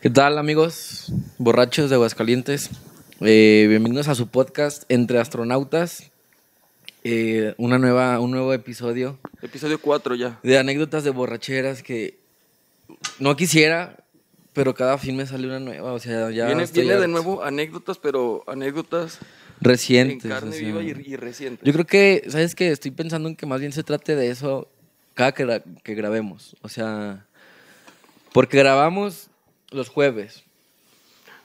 ¿Qué tal amigos borrachos de Aguascalientes? Eh, bienvenidos a su podcast Entre Astronautas. Eh, una nueva, un nuevo episodio Episodio 4 ya. de anécdotas de borracheras que no quisiera, pero cada fin me sale una nueva. O sea, ya viene viene de nuevo anécdotas, pero anécdotas recientes. en carne o sea. viva y, y recientes. Yo creo que, ¿sabes qué? Estoy pensando en que más bien se trate de eso cada que, que grabemos. O sea, porque grabamos los jueves.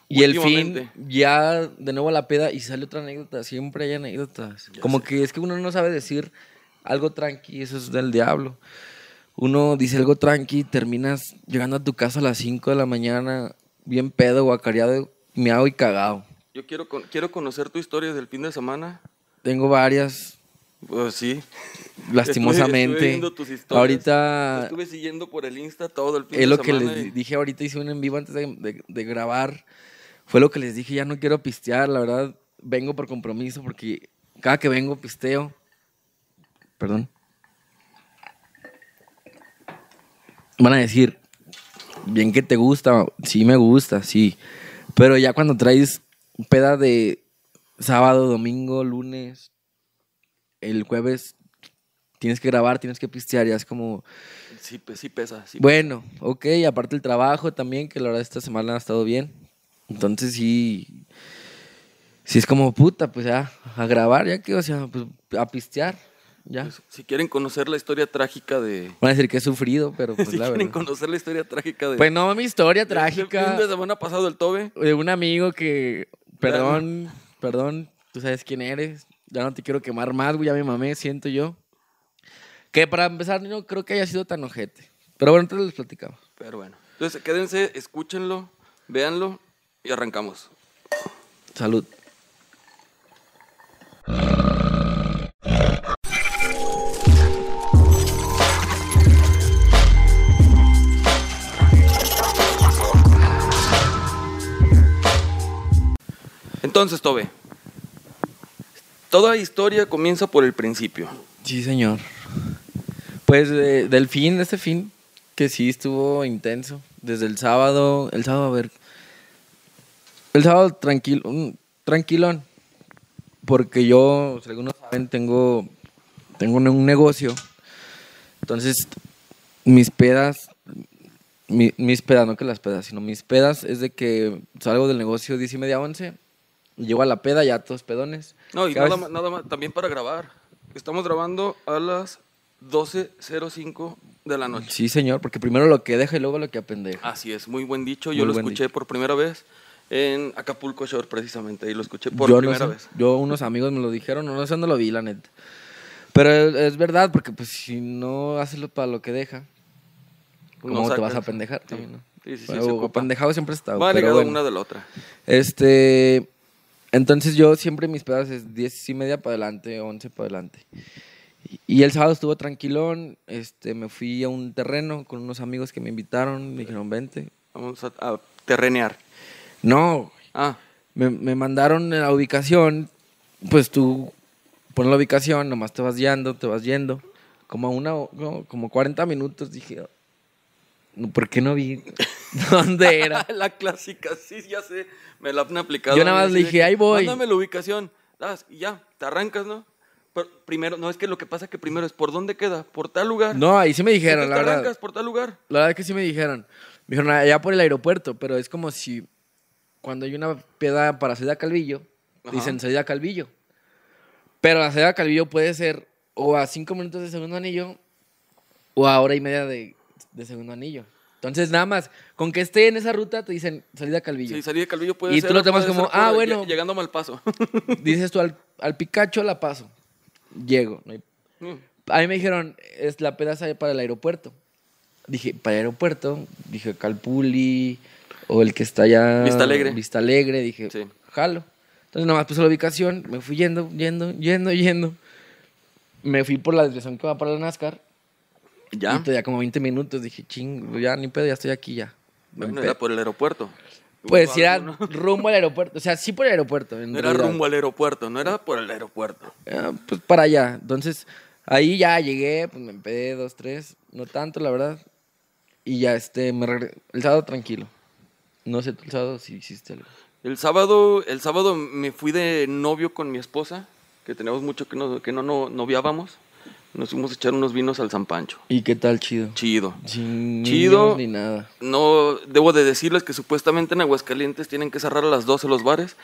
Y el fin, ya de nuevo a la peda y sale otra anécdota. Siempre hay anécdotas. Como que es que uno no sabe decir algo tranqui, eso es del diablo. Uno dice algo tranqui, terminas llegando a tu casa a las 5 de la mañana, bien pedo, guacareado, miado y cagado. Yo quiero, quiero conocer tu historia del fin de semana. Tengo varias, Pues sí. lastimosamente. Estuve- estuve viendo tus historias. ahorita Estuve siguiendo por el Insta todo el fin es de lo que les y- dije ahorita, hice un en vivo antes de, de- de grabar. Fue lo que les dije, ya no quiero pistear, la verdad, vengo por compromiso porque cada que vengo pisteo. Perdón. Van a decir, bien que te gusta, sí me gusta, sí. Pero ya cuando traes peda de sábado, domingo, lunes, el jueves tienes que grabar, tienes que pistear, ya es como, Sí, sí pesa. sí bueno, ok, aparte el trabajo también, que la verdad esta semana ha estado bien. Entonces sí, sí es como puta, pues ya, a grabar, ya que, o sea, pues a pistear, ya. Pues, si quieren conocer la historia trágica de... Van a decir que he sufrido, pero pues si la quieren verdad. conocer la historia trágica de... Pues no, mi historia trágica fin de semana pasado el Tobe. de un amigo que, perdón, perdón, tú sabes quién eres, ya no te quiero quemar más, güey, ya me mamé, siento yo. Que para empezar no creo que haya sido tan ojete. Pero bueno, entonces les platicamos. Pero bueno. Entonces quédense, escúchenlo, véanlo y arrancamos. Salud. Entonces, Tobe. Toda historia comienza por el principio. Sí, señor. Pues eh, del fin, este fin, que sí estuvo intenso. Desde el sábado, el sábado, a ver. El sábado tranquilo, mm, tranquilón. Porque yo, si algunos saben, tengo, tengo un- un negocio. Entonces, mis pedas, mi- mis pedas, no que las pedas, sino mis pedas es de que salgo del negocio 10 y media, 11. Y Llego a la peda, ya todos pedones. No, y nada más, nada más, también para grabar. Estamos grabando a las 12.05 de la noche. Sí, señor, porque primero lo que deja y luego lo que apendeja. Así es, muy buen dicho. Yo lo escuché dicho. por primera vez en Acapulco Shore, precisamente. Ahí lo escuché por yo no primera sé, vez. Yo, unos amigos me lo dijeron, no, no sé dónde lo vi, la neta. Pero es, verdad, porque pues si no haces lo para lo que deja, No ¿cómo te vas a pendejar Sí. también, no? Sí, sí, ocupa. pendejado siempre está. Va ligado bueno. una de la otra. Este, entonces yo siempre mis pedas es 10 y media para adelante, 11 para adelante. Y, el sábado estuvo tranquilón, este, me fui a un terreno con unos amigos que me invitaron, me dijeron, vente. Vamos a, a terrenear. No, Ah, me, me mandaron la ubicación, pues tú pones la ubicación, nomás te vas yendo, te vas yendo. Como a una, como 40 minutos dije, ¿por qué no vi dónde era? la clásica, sí, ya sé. Me la han aplicado. Yo nada más le dije, "Ahí voy". Mándame la ubicación. Das, y ya, te arrancas, ¿no? Pero primero, no, es que lo que pasa que primero es, ¿por dónde queda? ¿Por tal lugar? No, ahí sí me dijeron, la te verdad. arrancas por tal lugar. La verdad que sí me dijeron. Me dijeron allá por el aeropuerto, pero es como si cuando hay una piedra para salida a Calvillo, Ajá. dicen salida a Calvillo. Pero la salida a Calvillo puede ser o a cinco minutos de segundo anillo o a hora y media de, de segundo anillo. Entonces, nada más, con que esté en esa ruta, te dicen salida a Calvillo. Sí, salida de Calvillo puede Y ser. tú lo tomas como, ah, bueno. Llegando a Malpaso. Dices tú al, al Picacho la paso. Llego. Mm. A mí me dijeron, es la pedaza para el aeropuerto. Dije, para el aeropuerto, dije Calpuli o el que está allá. Vista Alegre. Vista Alegre, dije, Sí. jalo. Entonces nada más puse la ubicación, me fui yendo, yendo, yendo, yendo. Me fui por la dirección que va para la NASCAR. Ya. Y todavía como 20 minutos, dije, ching, ya ni pedo, ya estoy aquí ya. Bueno, era por el aeropuerto. Pues sí era rumbo al aeropuerto, o sea, sí por el aeropuerto. en No era rumbo al aeropuerto, no era por el aeropuerto. Ah, pues para allá. Entonces, ahí ya llegué, pues me empedé dos, tres, no tanto, la verdad. Y ya este, me regre- el sábado tranquilo. No sé, tú el sábado sí hiciste algo. El sábado, el sábado me fui de novio con mi esposa, que teníamos mucho que no, que no, no noviábamos. Nos fuimos a echar unos vinos al San Pancho. ¿Y qué tal, chido? Chido. Sin Chido. ni nada. No, debo de decirles que supuestamente en Aguascalientes tienen que cerrar a las 12 los bares.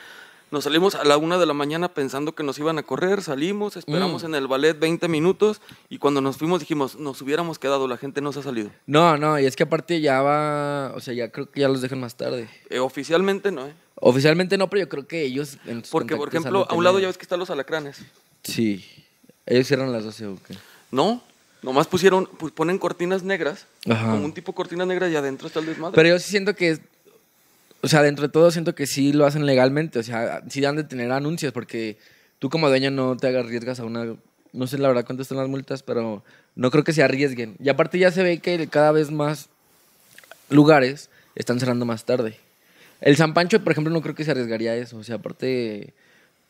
Nos salimos a la una de la mañana pensando que nos iban a correr, salimos, esperamos Mm. en el ballet 20 minutos y cuando nos fuimos dijimos, nos hubiéramos quedado, la gente no se ha salido. No, no, y es que aparte ya va, o sea, ya creo que ya los dejan más tarde. Eh, oficialmente no, ¿eh? Oficialmente no, pero yo creo que ellos en sus Porque, por ejemplo, a un lado ya ves que están los alacranes. Sí. Ellos cierran las 12 o qué. No, nomás pusieron, pues ponen cortinas negras, Ajá. como un tipo cortina negra y adentro está el desmadre. Pero yo sí siento que, o sea, dentro de todo siento que sí lo hacen legalmente, o sea, sí dan de tener anuncios, porque tú como dueño no te arriesgas a una, no sé la verdad cuánto están las multas, pero no creo que se arriesguen. Y aparte ya se ve que cada vez más lugares están cerrando más tarde. El San Pancho, por ejemplo, no creo que se arriesgaría a eso, o sea, aparte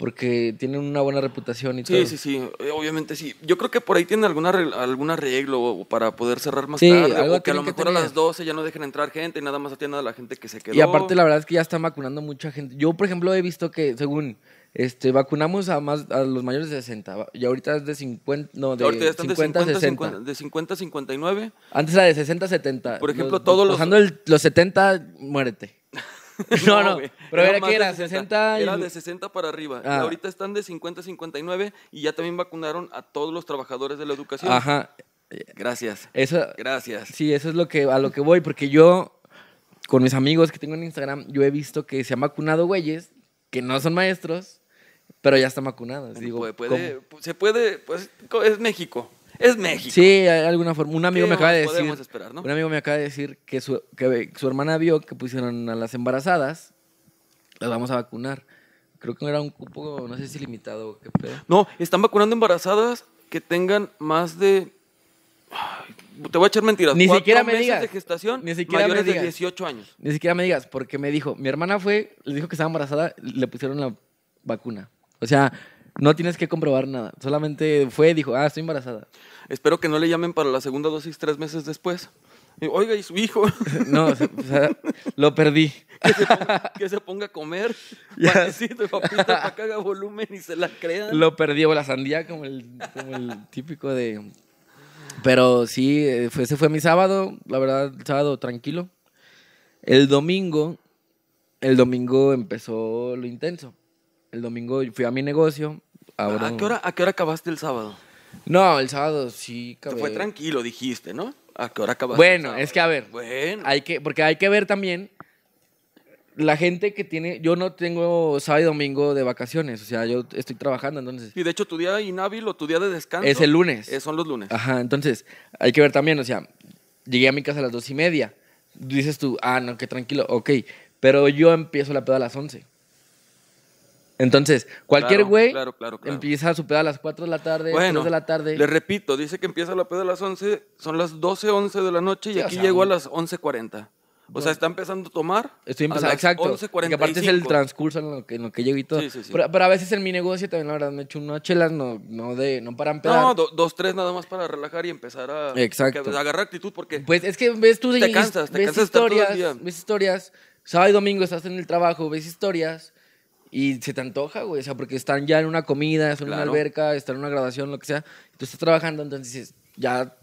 porque tienen una buena reputación y todo. Sí, sí, sí, eh, obviamente sí. Yo creo que por ahí tienen alguna algún arreglo para poder cerrar más Sí, tarde. algo O que a lo mejor a las 12 ya no dejen entrar gente y nada más atiendan a la gente que se quedó. Y aparte la verdad es que ya están vacunando mucha gente. Yo, por ejemplo, he visto que según este vacunamos a más a los mayores de 60 va- y ahorita es de 50, no, de Ahorita ya están 50 a de 50, 60. de 50 a 59. Antes era de 60 a 70. Por ejemplo, Los- todos los- Pasando el- los 70, muérete. no, no, güey, pero era que de era 60 y- Era de 60 para arriba. Ah. ahorita están de 50 a 59 y ya también vacunaron a todos los trabajadores de la educación. Ajá. Gracias. Eso Gracias. Sí, eso es lo que a lo que voy porque yo con mis amigos que tengo en Instagram, yo he visto que se han vacunado güeyes que no son maestros, pero ya están vacunados. Digo, puede, puede- se puede, pues es México. Es México. Sí, hay alguna forma. Un amigo ¿Qué me acaba de decir. esperar, no? Un amigo me acaba de decir que su, que su hermana vio que pusieron a las embarazadas, las vamos a vacunar. Creo que era un cupo, no sé si limitado qué pedo. No, están vacunando embarazadas que tengan más de. Ay, te voy a echar mentiras. Ni siquiera me meses digas. de gestación Ni siquiera me mayores de digas. 18 años. Ni siquiera me digas, porque me dijo, mi hermana fue, le dijo que estaba embarazada, le pusieron la vacuna. O sea, no tienes que comprobar nada. Solamente fue y dijo, ah, estoy embarazada. Espero que no le llamen para la segunda dosis tres meses después. Y, Oiga, ¿y su hijo? No, o sea, o sea, lo perdí. que, se ponga, que se ponga a comer. Ya. Panecito papita para que haga volumen y se la crean. Lo perdí, o la sandía, como el, como el típico de. Pero sí, eh, fue, ese fue mi sábado, la verdad, el sábado tranquilo. El domingo, el domingo empezó lo intenso. El domingo fui a mi negocio. Ahora, ¿A, qué hora, ¿A qué hora acabaste el sábado? No, el sábado sí, Te acabé. fue tranquilo, dijiste, ¿no? ¿A qué hora acabaste? Bueno, el es que a ver. Bueno. Hay que, porque hay que ver también la gente que tiene. Yo no tengo sábado y domingo de vacaciones, o sea, yo estoy trabajando, entonces. Y de hecho, tu día inhábil o tu día de descanso. Es el lunes. eh, son los lunes. Ajá, entonces hay que ver también, o sea, llegué a mi casa a las dos y media. Dices tú, ah, no, qué tranquilo, ok. Pero yo empiezo la peda a las 11. Entonces, cualquier güey claro, claro, claro. empieza su peda a las 4 de la tarde, 3 de la tarde. le repito, dice que empieza la peda a las 11, son las 12, 11 de la noche y Sí, o aquí sea, llegó a las 11.40. O sea, está empezando a tomar. Estoy a empezando, las exacto. 11:45. Porque aparte es el transcurso en lo que, en lo que llego y todo. Sí, sí, sí. Pero, pero a veces en mi negocio también, la verdad, me echo unas chelas, no, no, de, no para empezar. No, do- dos, tres nada más para relajar y empezar a Exacto. que- agarrar actitud porque Pues es que ves tú Te cansas, te ves cansas estar todo el historias, día. ves historias, sábado y domingo estás en el trabajo, ves historias y se te antoja, güey, o sea, porque están ya en una comida, están en una alberca, están en una graduación, lo que sea, y tú estás trabajando, entonces dices, ya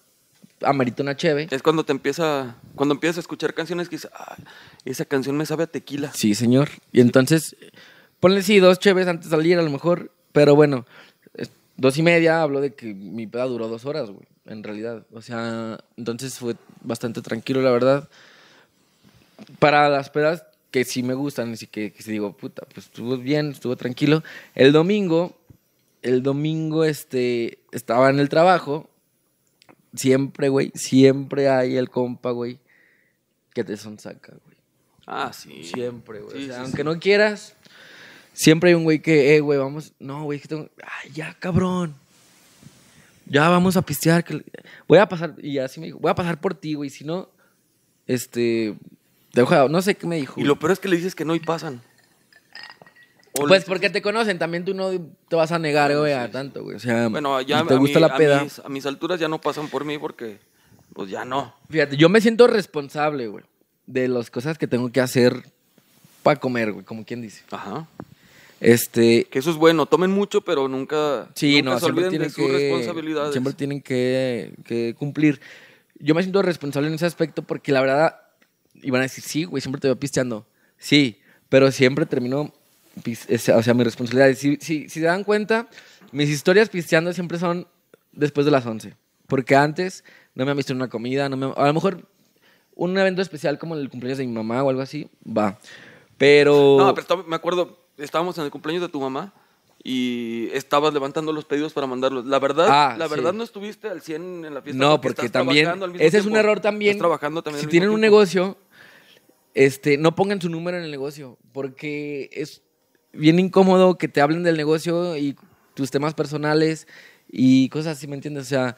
amerita una cheve. es cuando te empieza, cuando empiezas a escuchar canciones que dices, "Ah, esa canción me sabe a tequila. Sí, señor. Y entonces, ponle sí, dos cheves antes de salir a lo mejor, pero bueno, dos y media hablo de que mi peda duró dos horas, güey, en realidad. O sea, entonces fue bastante tranquilo, la verdad. Para las pedas que sí me gustan, así que, que digo, puta, pues estuvo bien, estuvo tranquilo. El domingo, el domingo, este, estaba en el trabajo. Siempre, güey, siempre hay el compa, güey, que te sonsaca, güey. Ah, sí. Siempre, güey. Sí, o sea, sí, aunque sí. no quieras, siempre hay un güey que, eh, güey, vamos. No, güey, que tengo. Ay, ya, cabrón. Ya vamos a pistear. que- Voy a pasar. Y así me dijo, voy a pasar por ti, güey. Si no, este. Te dejo- no sé qué me dijo. Y lo peor es que le dices que no y pasan. O Pues porque te conocen, también tú no te vas a negar, güey, a tanto, güey. O sea, Bueno, ya si te a, gusta mí- la a peda. mis, a mis alturas ya no pasan por mí porque, pues ya no. Fíjate, yo me siento responsable, güey, de las cosas que tengo que hacer para comer, güey, como quien dice. Ajá. Este, Que eso es bueno. Tomen mucho, pero nunca, Sí, nunca no, se siempre olviden de tienen sus que, responsabilidades. siempre tienen que, que cumplir. Yo me siento responsable en ese aspecto porque la verdad, iban a decir, sí, güey, siempre te veo pisteando. Sí, pero siempre termino, o sea, mi responsabilidad. Si, si, si se dan cuenta, mis historias pisteando siempre son después de las 11. Porque antes no me han visto en una comida, no me, a lo mejor un evento especial como el cumpleaños de mi mamá o algo así, va. Pero... No, pero estaba- me acuerdo, estábamos en el cumpleaños de tu mamá y estabas levantando los pedidos para mandarlos. La verdad, Ah, la sí. verdad no estuviste al 100 en la fiesta. No, porque estás también al mismo ese es un tiempo. error también. Estás trabajando también Si tienen un tiempo. negocio, este, no pongan su número en el negocio, porque es bien incómodo que te hablen del negocio y tus temas personales y cosas así, ¿me entiendes? O sea,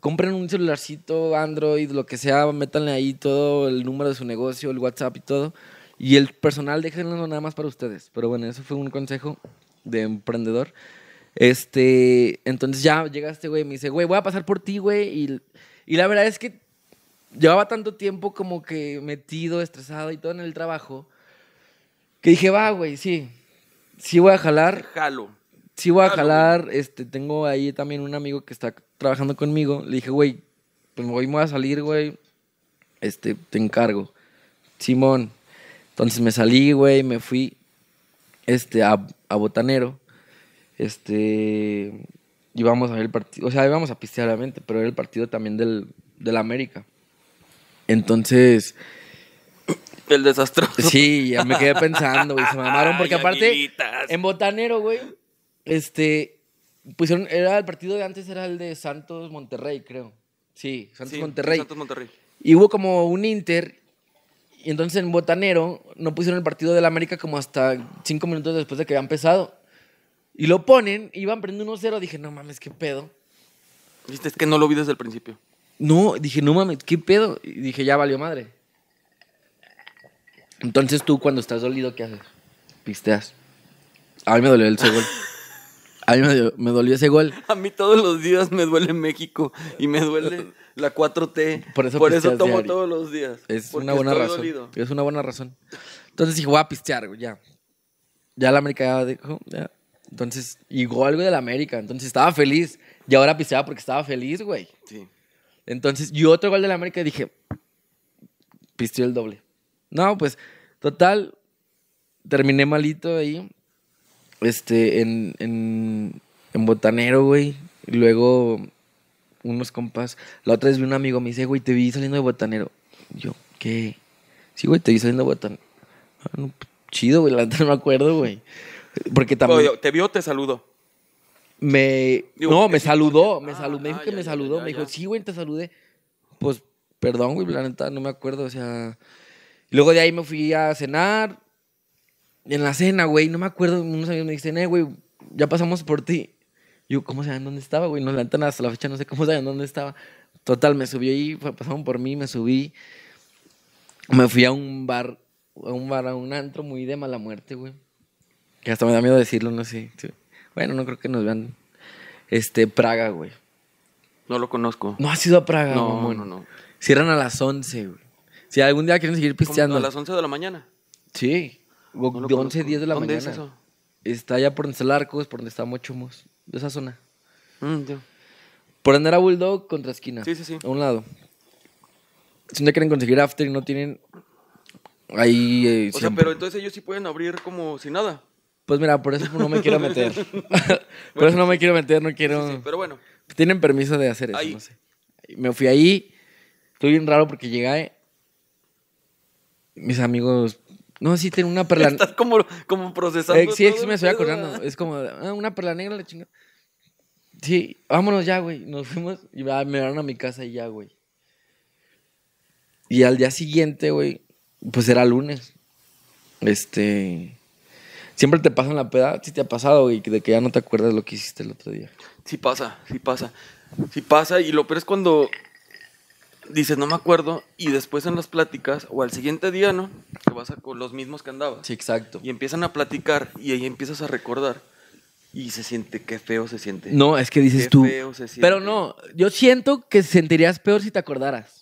compren un celularcito, Android, lo que sea, métanle ahí todo el número de su negocio, el WhatsApp y todo. Y el personal déjenlo nada más para ustedes. Pero bueno, eso fue un consejo de emprendedor. Este, entonces ya llega este güey y me dice, güey, voy a pasar por ti, güey. Y, y la verdad es que llevaba tanto tiempo como que metido, estresado y todo en el trabajo, que dije, va, güey, sí. Sí voy a jalar, Jalo. sí voy a Jalo, jalar. Este, tengo ahí también un amigo que está trabajando conmigo. Le dije, güey, pues hoy me voy a salir, güey. Este, te encargo. Simón. Entonces me salí, güey, me fui este, a, a Botanero. Este, íbamos a ver el partido, o sea, íbamos a pistear, obviamente, pero era el partido también del, del América. Entonces, El desastroso. sí, ya me quedé pensando, güey, se mamaron, porque Ay, aparte, amiguitas. en Botanero, güey, este, pusieron, era el partido de antes, era el de Santos Monterrey, creo. Sí, Santos Sí, Monterrey. Santos Monterrey. Y hubo como un Inter. Y entonces en Botanero no pusieron el partido del América como hasta cinco minutos después de que había empezado. Y lo ponen, iban perdiendo 1-0. Dije, no mames, qué pedo. Viste, es que no lo vi desde el principio. No, dije, no mames, qué pedo. Y dije, ya valió madre. Entonces tú, cuando estás dolido, ¿qué haces? Pisteas. A mí me dolió ese gol. A mí me, dolió ese gol. A mí todos los días me duele México y me duele la 4T. Por eso Por eso tomo diario. todos los días. Es una buena razón. dolido. Es una buena razón. Entonces dije, voy a pistear, güey, ya. Ya la América ya dijo, ya. Entonces, gol, güey, de la América. Entonces estaba feliz. Y ahora pisteaba porque estaba feliz, güey. Sí. Entonces, y otro gol de la América y dije, pisteó el doble. No, pues, total, terminé malito ahí. Este, en, en, en Botanero, güey. Y luego, unos compas. La otra vez vi un amigo, me dice, güey, te vi saliendo de Botanero. Y yo, ¿qué? Sí, güey, te vi saliendo de Botanero. Ah, no, chido, güey, la neta no me acuerdo, güey. Porque también Oye, ¿Te vio te saludo? Me... Digo, no, me sí, saludó, porque- me ah, saludó, me dijo ah, que ya, me ya, saludó, ya, me dijo, sí, güey, te saludé. Pues, perdón, güey, la neta, no me acuerdo, o sea... Luego de ahí me fui a cenar. En la cena, güey, no me acuerdo, unos amigos me dicen, eh, güey, ya pasamos por ti. Yo, ¿cómo saben dónde estaba, güey? No, la neta, hasta la fecha no sé cómo saben dónde estaba. Total, me subí ahí, pasaron por mí, me subí. Me fui a un bar, a un bar, a un antro muy de mala muerte, güey. Que hasta me da miedo decirlo, no sé. sí. Bueno, no creo que nos vean. Este, Praga, güey. No lo conozco. No has ido a Praga, no, mamón. no, no. Cierran a las 11, güey. Si algún día quieren seguir pisteando. A las 11 de la mañana. Sí. O No de 11, conozco. 10 de la ¿Dónde mañana. es eso? Está allá por donde está el Arcos, por donde está Mochomos. De esa zona. Mm. Por donde era Bulldog contra esquina. Sí, sí, sí. A un lado. Si día quieren conseguir after y no tienen. Ahí. eh, O sea, pero entonces ellos sí pueden abrir como si nada. Pues mira, por eso no me quiero meter. por eso no me quiero meter, no quiero. Sí, pero bueno. Tienen permiso de hacer eso, Ahí. no sé. Y Me fui ahí. Estuve bien raro porque llegué. Mis amigos. No, sí, tengo una perla. Estás como, como procesando. Eh, sí, es todo que me estoy acordando. Es como, ah, una perla negra la chinga. Sí, vámonos ya, güey. Nos fuimos y me llevaron a mi casa y ya, güey. Y al día siguiente, güey, pues era lunes. Este. Siempre te pasan la peda. Sí te ha pasado, güey, de que ya no te acuerdas lo que hiciste el otro día. Sí pasa, sí pasa. Sí pasa y lo peor es cuando dices no me acuerdo y después en las pláticas o al siguiente día, ¿no? Que vas a con los mismos que andabas. Sí, exacto. Y empiezan a platicar y ahí empiezas a recordar y se siente, qué feo se siente. No, es que dices Qué tú. feo se siente. Pero no, yo siento que sentirías peor si te acordaras.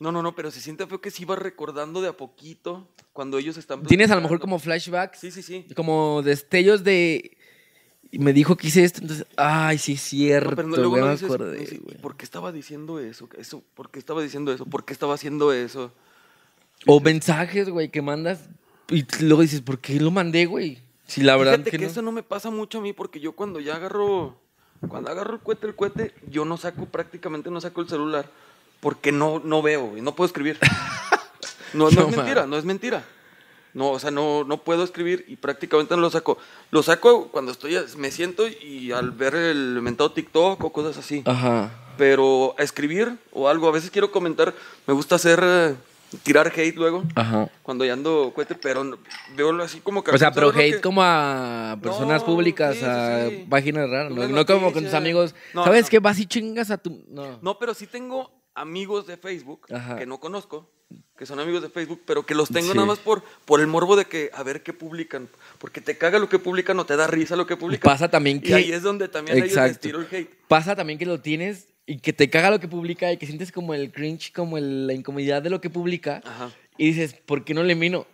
No, no, no, pero se siente feo que sí vas recordando de a poquito cuando ellos están. Tienes a lo mejor platicando. como flashbacks, Sí, sí, sí. como destellos de. y Me dijo que hice esto, entonces. Ay, sí, es cierto. No, pero luego güey, no me dices, acordé, dices. ¿por qué estaba diciendo eso? eso? ¿Por qué estaba diciendo eso? ¿Por qué estaba haciendo eso? O mensajes, güey, que mandas y luego dices, ¿por qué lo mandé, güey? Si la verdad Fíjate que, que, no. eso no me pasa mucho a mí porque yo cuando ya agarro, cuando agarro el cohete, el cohete, yo no saco prácticamente, no saco el celular porque no, no veo, güey, no puedo escribir. No, no, No, es mentira, man. no es mentira. No, o sea, no, no puedo escribir y prácticamente no lo saco. Lo saco cuando estoy, me siento y al ver el mentado TikTok o cosas así. Ajá. Pero a escribir o algo, a veces quiero comentar, me gusta hacer, eh, tirar hate luego, Ajá. cuando ya ando cohete, pero no- veo así como que... O sea, pero ¿sabes lo hate que- como a personas No, públicas, sí, a sí. páginas raras, ¿no? No como con tus amigos. ¿Sabes qué? Vas y chingas a tu. No. No, pero sí tengo amigos de Facebook Ajá. que no conozco, que son amigos de Facebook, pero que los tengo Sí. nada más por, por el morbo de que a ver qué publican. Porque te caga lo que publican o te da risa lo que publican. Pasa también Y que. ahí es donde también ellos les tiro el hate. Pasa también que lo tienes y que te caga lo que publica y que sientes como el cringe, como el- la incomodidad de lo que publica. Ajá. Y dices, ¿por qué no le mino?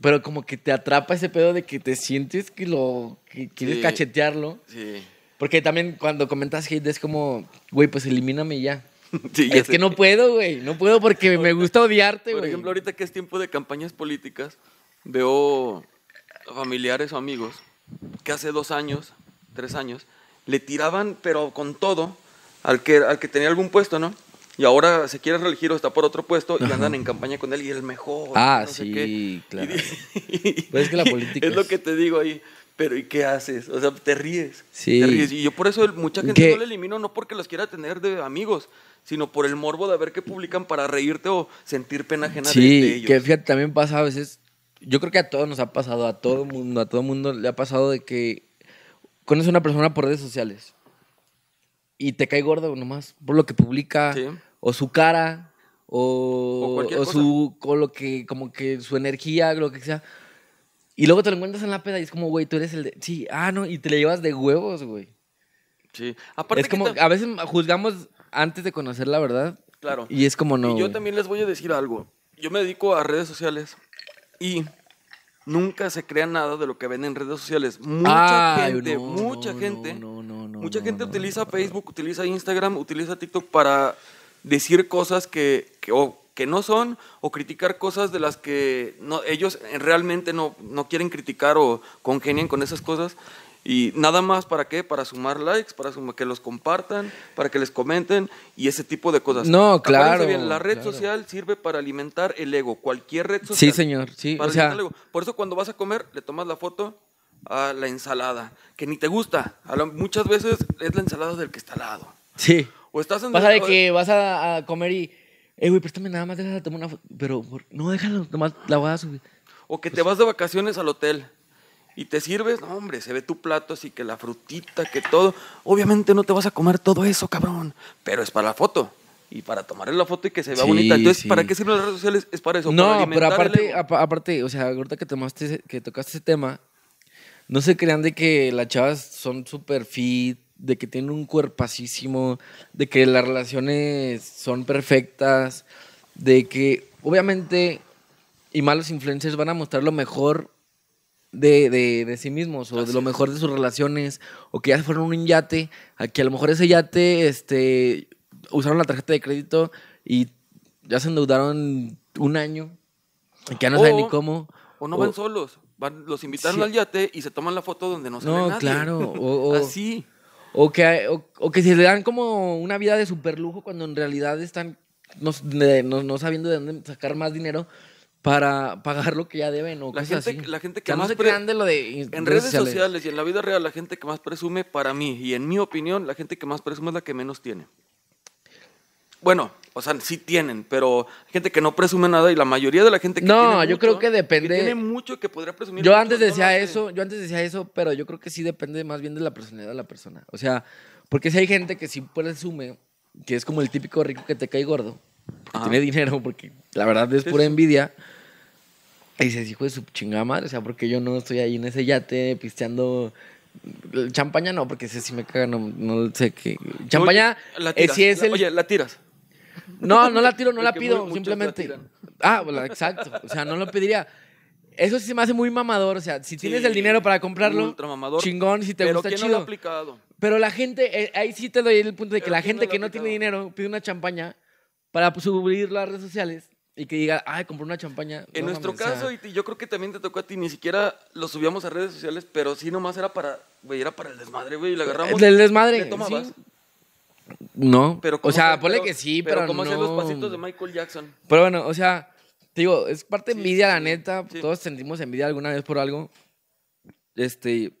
Pero como que te atrapa ese pedo de que te sientes que lo. que quieres Sí. cachetearlo. Sí. Porque también cuando comentas hate es como, güey, pues elimíname y ya. Sí, es sé. que no puedo, güey. No puedo porque me gusta odiarte, Por güey. ejemplo, ahorita que es tiempo de campañas políticas, veo familiares o amigos que hace dos años, tres años, le tiraban, pero con todo, al que, al que tenía algún puesto, ¿no? Y ahora se quiere reelegir o está por otro puesto y Ajá. andan en campaña con él y el mejor. Ah, no sé sí, qué. claro. Y- Pues es que la política Es lo es- que te digo ahí. Pero ¿y qué haces? O sea, te ríes. Sí. Te ríes. Y yo por eso mucha gente Que- no le elimino, no porque los quiera tener de amigos, sino por el morbo de ver qué publican para reírte o sentir pena ajena de- de, Sí, ellos. que fíjate, también pasa a veces. Yo creo que a todos nos ha pasado, a todo mundo, a todo mundo le ha pasado de que conoces a una persona por redes sociales y te cae gordo nomás por lo que publica, Sí. o su cara, O o, o su, o lo que, como que su energía, lo que sea. Y luego te lo encuentras en la peda y es como, güey, tú eres el de. Sí, ah, no, y te le llevas de huevos, güey. Sí. Aparte Es que como, a veces juzgamos antes de conocer la verdad. Claro. Y es como no. y yo güey. también les voy a decir algo. Yo me dedico a redes sociales y nunca se crea nada de lo que ven en redes sociales. Mucha Ay, gente, no, mucha no, gente, no, no, no, mucha no, gente no, utiliza. Facebook, utiliza Instagram, utiliza TikTok para decir cosas que, que, o que no son o criticar cosas de las que no, ellos realmente no, no quieren criticar o congenian con esas cosas. Y nada más para qué? Para sumar likes, para sumar- que los compartan, para que les comenten y ese tipo de cosas. No, claro, bien, la red claro. social sirve para alimentar el ego. Cualquier red social. Sí, señor, sí. para O sea, alimentar el ego. Por eso cuando vas a comer, le tomas la foto a la ensalada, que ni te gusta. Muchas veces es la ensalada del que está al lado. sí. O estás en Pasa de que vas a, a comer y, eh, güey, préstame nada más, déjame tomar una foto. Pero, por- no, déjalo, nomás la voy a subir. O que te vas de vacaciones al hotel y te sirves, no, hombre, se ve tu plato así que la frutita, que todo. Obviamente no te vas a comer todo eso, cabrón, pero es para la foto. Y para tomarle la foto y que se vea Sí, bonita. Entonces, sí. ¿para qué sirven las redes sociales? Es para eso. para No, pero alimentar el aparte, ego. apa- aparte, o sea, ahorita que, tomaste, ese- que tocaste ese tema, no se crean de que las chavas son súper fit, de que tienen un cuerpacísimo, de que las relaciones son perfectas, de que obviamente y malos influencers van a mostrar lo mejor de, de- de sí mismos o de lo mejor de sus relaciones o que ya se fueron un yate, a que a lo mejor ese yate este, usaron la tarjeta de crédito y ya se endeudaron un año y que ya no saben ni O- cómo. O no o- van solos. Van, los invitaron Sí. al yate y se toman la foto donde no se No, ve nadie. claro, o- o- Así. O que, o, o que se le dan como una vida de super lujo cuando en realidad están no, de- no- no sabiendo de dónde sacar más dinero para pagar lo que ya deben o La cosas gente- así. la gente O que sea, no más pre- de lo de En redes sociales. y en la vida real, la gente que más presume, para mí, y en mi opinión, la gente que más presume es la que menos tiene. Bueno, o sea, sí tienen, pero hay gente que no presume nada y la mayoría de la gente que No, tiene yo creo que depende- Que tiene mucho que podría presumir. Yo antes decía eso, yo antes decía eso, pero yo creo que sí depende más bien de la personalidad de la persona. O sea, porque si hay gente que sí presume, que es como el típico rico que te cae gordo, que tiene dinero, porque la verdad es pura envidia. Y dices, hijo de su chingada madre, o sea, porque yo no estoy ahí en ese yate pisteando. Champaña no, porque ese sí me caga, no, no sé qué. Champaña Oye, la eh, sí es el. Oye, la tiras. No, no la tiro, no la pido, muy- muchos la simplemente. Ah, bueno, exacto. O sea, no lo pediría. Eso sí se me hace muy mamador. O sea, si tienes el dinero para comprarlo, chingón, si te Pero gusta ¿quién no lo ha chido. aplicado? Pero la gente, eh, ahí sí te doy el punto de que la ¿quién no gente que no tiene dinero pide una champaña para subirlo a las redes sociales y que diga, ay, compré una champaña. En No nuestro sea, caso, y yo creo que también te tocó a ti, ni siquiera lo subíamos a redes sociales, pero sí nomás era para, güey, era para el desmadre, güey, y le agarramos. del desmadre. ¿Le tomabas? sí. No, Pero o ¿cómo sea, ponle pero- que sí, pero, ¿cómo no. hacer los pasitos de Michael Jackson? Pero bueno, o sea, te digo, es parte de envidia, sí, la neta. Sí. Todos sentimos envidia alguna vez por algo. Este,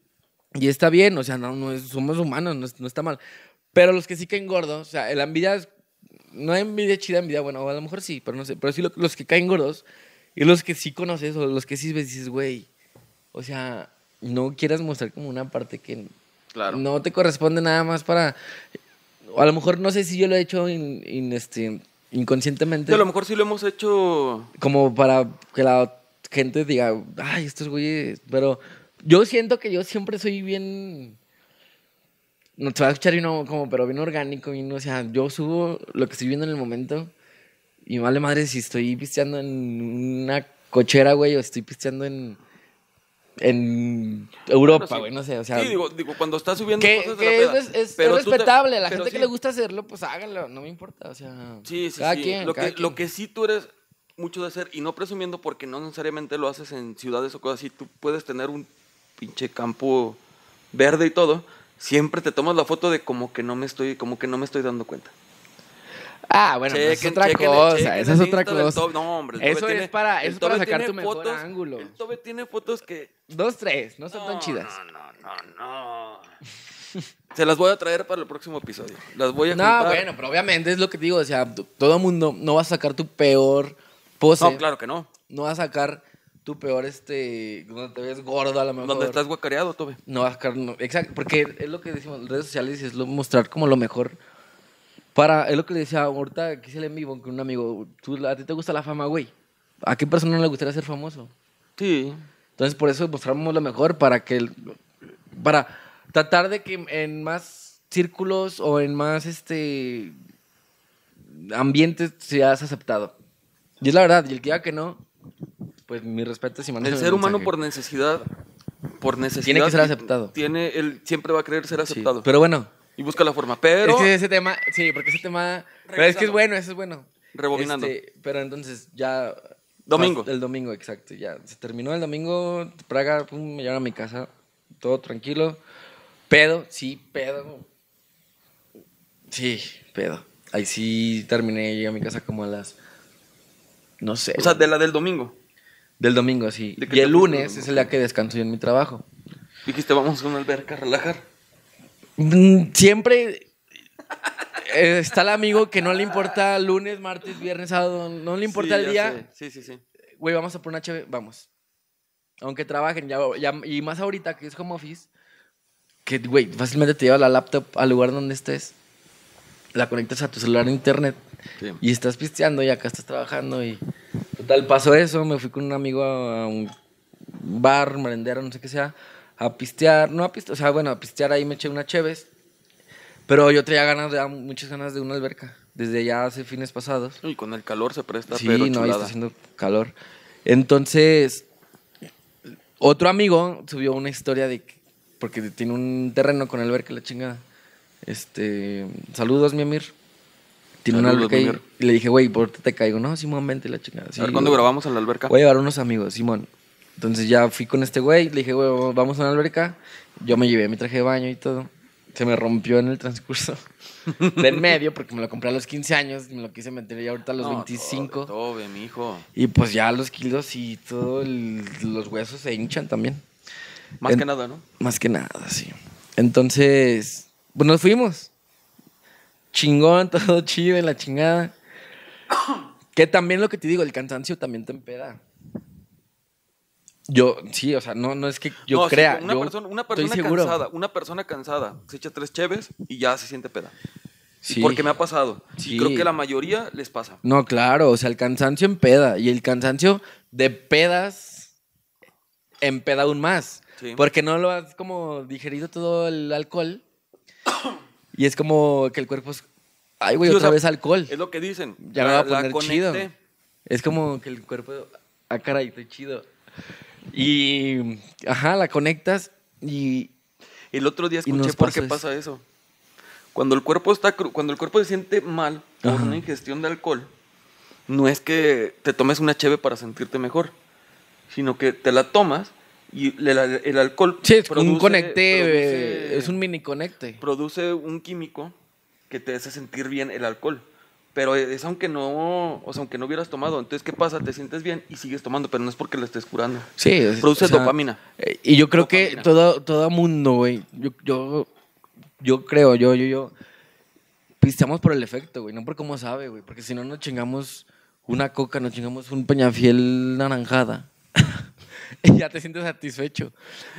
y está bien, o sea, no, no es- somos humanos, no, no está mal. Pero los que sí caen gordos, o sea, la envidia es- no hay envidia chida, envidia, bueno, a lo mejor sí, pero no sé. Pero sí lo- los que caen gordos y los que sí conoces o los que sí ves, dices, güey, o sea, no quieras mostrar como una parte que Claro. no te corresponde nada más para. O a lo mejor no sé si yo lo he hecho in- in- este, inconscientemente a lo mejor sí lo hemos hecho. como para que la gente diga, ay, estos güeyes. Pero yo siento que yo siempre soy bien. No te va a escuchar bien, como, pero bien orgánico. bien, o sea, yo subo lo que estoy viendo en el momento. Y vale madre si estoy pisteando en una cochera, güey, o estoy pisteando en. En Europa, Bueno, sí. güey, no sé, o sea. sí, digo, digo, cuando estás subiendo que, cosas de que la peda. es, es- es pero tú te- respetable. La gente que le gusta hacerlo, pues háganlo, no me importa. O sea, Sí, sí, cada sí. quien. lo, cada que, quien. lo que sí tú eres mucho de hacer, y no presumiendo porque no necesariamente lo haces en ciudades o cosas así, tú puedes tener un pinche campo verde y todo, siempre te tomas la foto de como que no me estoy, como que no me estoy dando cuenta. Ah, bueno, pues es Chequen- otra chequen- cosa, chequen esa es otra cosa. Tobe. No, hombre, Eso es para- eso es para sacar tu mejor fotos- ángulo. El Tobe tiene fotos que... Dos, tres, no son tan No, chidas. No, no, no, no. Se las voy a traer para el próximo episodio. Las voy a No, juntar. bueno, pero obviamente es lo que digo, o sea, todo mundo no va a sacar tu peor pose. No, claro que no. No va a sacar tu peor, este, donde te ves gordo a lo mejor. Donde estás guacareado, Tobe. No va a sacar, no, exacto, porque es lo que decimos, en redes sociales es lo, mostrar como lo mejor. Para, es lo que le decía ahorita que hice el en vivo con un amigo, tú, a ti te gusta la fama, güey. ¿A qué persona no le gustaría ser famoso? Sí. Entonces, por eso mostramos lo mejor para que. el- Para tratar de que en más círculos o en más este ambientes seas aceptado. Y es la verdad, y el que diga que no, pues mi respeto si El ser humano por necesidad, por necesidad... Tiene que ser aceptado. Tiene, él siempre va a querer ser aceptado. Pero bueno, y busca la forma. Pero... es que ese tema, sí, porque ese tema. Pero es que es bueno, eso es bueno. Rebobinando. Este, pero entonces ya. Domingo. El domingo, exacto. Ya se terminó el domingo. Praga, pum, me llevaron a mi casa. Todo tranquilo. Pedo, sí, pedo. Sí, pedo. Ahí sí terminé, llegué a mi casa como a las. No sé. O sea, de la del domingo. del domingo, sí. ¿De qué Y el lunes es el día que descanso yo en mi trabajo. Dijiste, vamos a una alberca a relajar. Mm, Siempre eh, está el amigo que no le importa lunes, martes, viernes, sábado, no le importa Sí, el día. sé. Sí, sí, sí. Güey, vamos a por una chévere, vamos. Aunque trabajen, ya, ya- y más ahorita que es home office, que, güey, fácilmente te lleva la laptop al lugar donde estés, la conectas a tu celular a internet Sí. y estás pisteando y acá estás trabajando y total, pasó eso, me fui con un amigo a, a un bar, merendero, no sé qué sea, a pistear, no a pistear, o sea, bueno, a pistear ahí me eché una cheves, pero yo traía ganas, de, muchas ganas de una alberca, desde ya hace fines pasados. Y con el calor se presta, Sí, pero no, está haciendo calor. Entonces, otro amigo subió una historia de que, porque tiene un terreno con alberca, la chingada. Este, saludos, mi Amir. Tiene una alberca. Y le dije, güey, ¿por qué te caigo? No, Simón, vente la chingada. Sí, a ver, ¿cuándo güey. grabamos en la alberca? Voy a llevar unos amigos, Simón. Entonces ya fui con este güey, le dije, güey, vamos a una alberca. Yo me llevé mi traje de baño y todo. Se me rompió en el transcurso de en medio porque me lo compré a los 15 años y me lo quise meter ya ahorita a los No, 25. Tobe, Tobe, mi hijo. Y pues ya los kilos y todos los huesos se hinchan también. Más En- que nada, ¿no? Más que nada, sí. Entonces, pues nos fuimos. Chingón, todo chido en la chingada. Que también lo que te digo, el cansancio también te empeda. Yo, sí, o sea, no, no es que yo No, sí, crea. una yo persona, una seguro. cansada, una persona cansada, se echa tres cheves y ya se siente peda. Sí. Porque me ha pasado. Sí. Y creo que la mayoría les pasa. No, claro, o sea, el cansancio empeda. Y el cansancio de pedas empeda aún más. Sí. Porque no lo has como digerido todo el alcohol. y es como que el cuerpo es, Ay, güey, Sí, o otra sea, vez alcohol. Es lo que dicen. Ya me va a poner chido. Es como que el cuerpo. Ah, caray, estoy chido. Y. Ajá, la conectas y. El otro día escuché por qué pasa eso. Cuando el cuerpo está cru- cuando el cuerpo se siente mal por Ajá. una ingestión de alcohol, no es que te tomes una cheve para sentirte mejor, sino que te la tomas y el alcohol Sí, es un produce- conecte. produce- es un mini conecte. produce un químico que te hace sentir bien el alcohol. Pero es aunque no, o sea, aunque no hubieras tomado. Entonces, ¿qué pasa? Te sientes bien y sigues tomando, pero no es porque lo estés curando. Sí. es- Produce o sea, dopamina. eh, Y yo creo que todo, todo mundo, güey. Yo, yo, yo creo, yo, yo, yo. Pisteamos por el efecto, güey. No por cómo sabe, güey. Porque si no, nos chingamos una coca, nos chingamos un peñafiel naranjada. y ya te sientes satisfecho.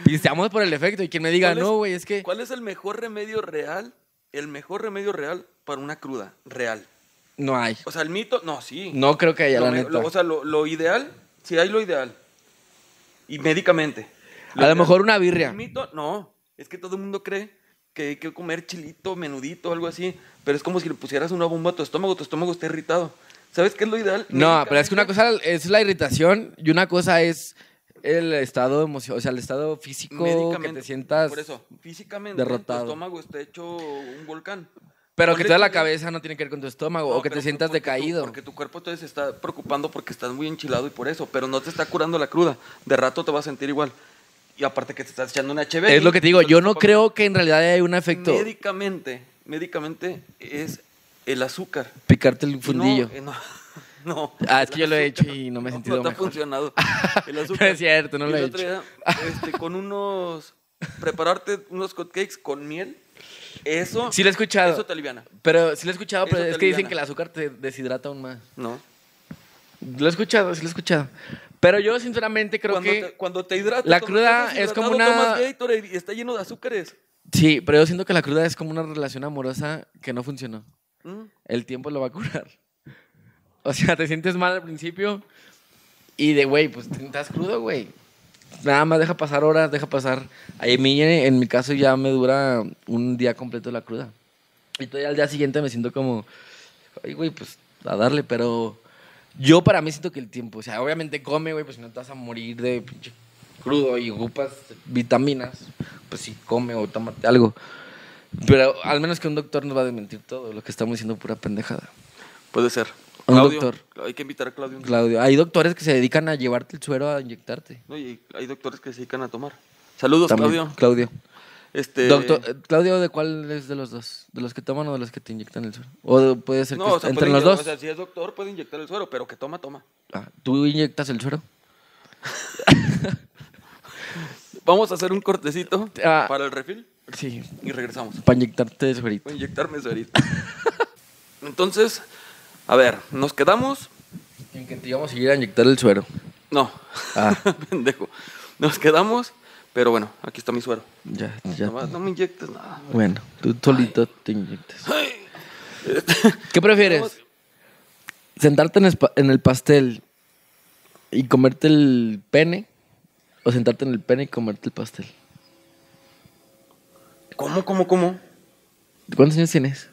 Pisteamos por el efecto. Y quien me diga, ¿Cuál es- no, güey, es que. ¿Cuál es el mejor remedio real? El mejor remedio real para una cruda real. No hay. O sea, el mito, no, sí. No creo que haya, Lo la me- neta. lo- o sea, lo, lo ideal, sí hay lo ideal. Y médicamente. a lo mejor una birria. El mito, no. Es que todo el mundo cree que hay que comer chilito, menudito, algo así. Pero es como si le pusieras una bomba a tu estómago, tu estómago está irritado. ¿Sabes qué es lo ideal? No, pero es que una cosa es la irritación y una cosa es el estado emocional, o sea, el estado físico que te sientas. Por eso, físicamente, derrotado. tu estómago está hecho un volcán. Pero que toda la cabeza no tiene que ver con tu estómago No, o que te sientas porque tu- decaído. porque tu cuerpo entonces se está preocupando porque estás muy enchilado y por eso, pero no te está curando la cruda. De rato te vas a sentir igual. Y aparte que te estás echando una HB. es lo que te digo, yo no creo que en realidad haya un efecto Médicamente, médicamente es el azúcar. picarte el no, fundillo. eh, No, no. Ah, es que yo lo he hecho y no me he No, sentido no te ha mejor. funcionado. El No azúcar. es cierto, no Y lo he hecho. día, este, con unos prepararte unos hotcakes con miel, eso Sí lo he escuchado. Eso te aliviana. Pero sí lo he escuchado, pero Eso es que dicen que el azúcar te deshidrata aún más. No. Lo he escuchado, sí lo he escuchado. Pero yo sinceramente creo cuando, que te, cuando te hidratas, la cruda es como una- tomas Gatorade y está lleno de azúcares. sí, pero yo siento que la cruda es como una relación amorosa que no funcionó. Mm. el tiempo lo va a curar. O sea, te sientes mal al principio y de, güey, pues estás crudo, güey. Nada más deja pasar horas, deja pasar. A mí, en mi caso, ya me dura un día completo la cruda. Y todavía al día siguiente me siento como, ay, güey, pues a darle, pero yo para mí siento que el tiempo, o sea, obviamente come, güey, pues si no te vas a morir de pinche crudo y ocupas vitaminas, pues sí, come o tómate algo. Pero al menos que un doctor nos va a desmentir todo, lo que estamos diciendo pura pendejada. Puede ser. Un Claudio, doctor. Hay que invitar a Claudio. Claudio, hay doctores que se dedican a llevarte el suero a inyectarte. No, y hay doctores que se dedican a tomar. Saludos, También, Claudio. Claudio. Este, Doctor, eh, Claudio, ¿de cuál es de los dos? ¿De los que toman o de los que te inyectan el suero? O de- puede ser que no, o esté sea, entre los dos. O sea, si es doctor, puede inyectar el suero, pero que toma, toma. Ah, ¿Tú inyectas el suero? Vamos a hacer un cortecito Ah. para el refil Sí, y regresamos. para inyectarte suerito. Voy a inyectarme suerito. Entonces, a ver, nos quedamos. En que te íbamos a seguir a inyectar el suero. No, Ah, pendejo. Nos quedamos, pero bueno, aquí está mi suero. ya, ya. Nomás no me inyectes nada. Bueno, tú solito te inyectas. Ay. ¿Qué prefieres? ¿Sentarte en el, en el pastel y comerte el pene? ¿O sentarte en el pene y comerte el pastel? ¿Cómo, cómo, cómo? ¿Cuántos años tienes?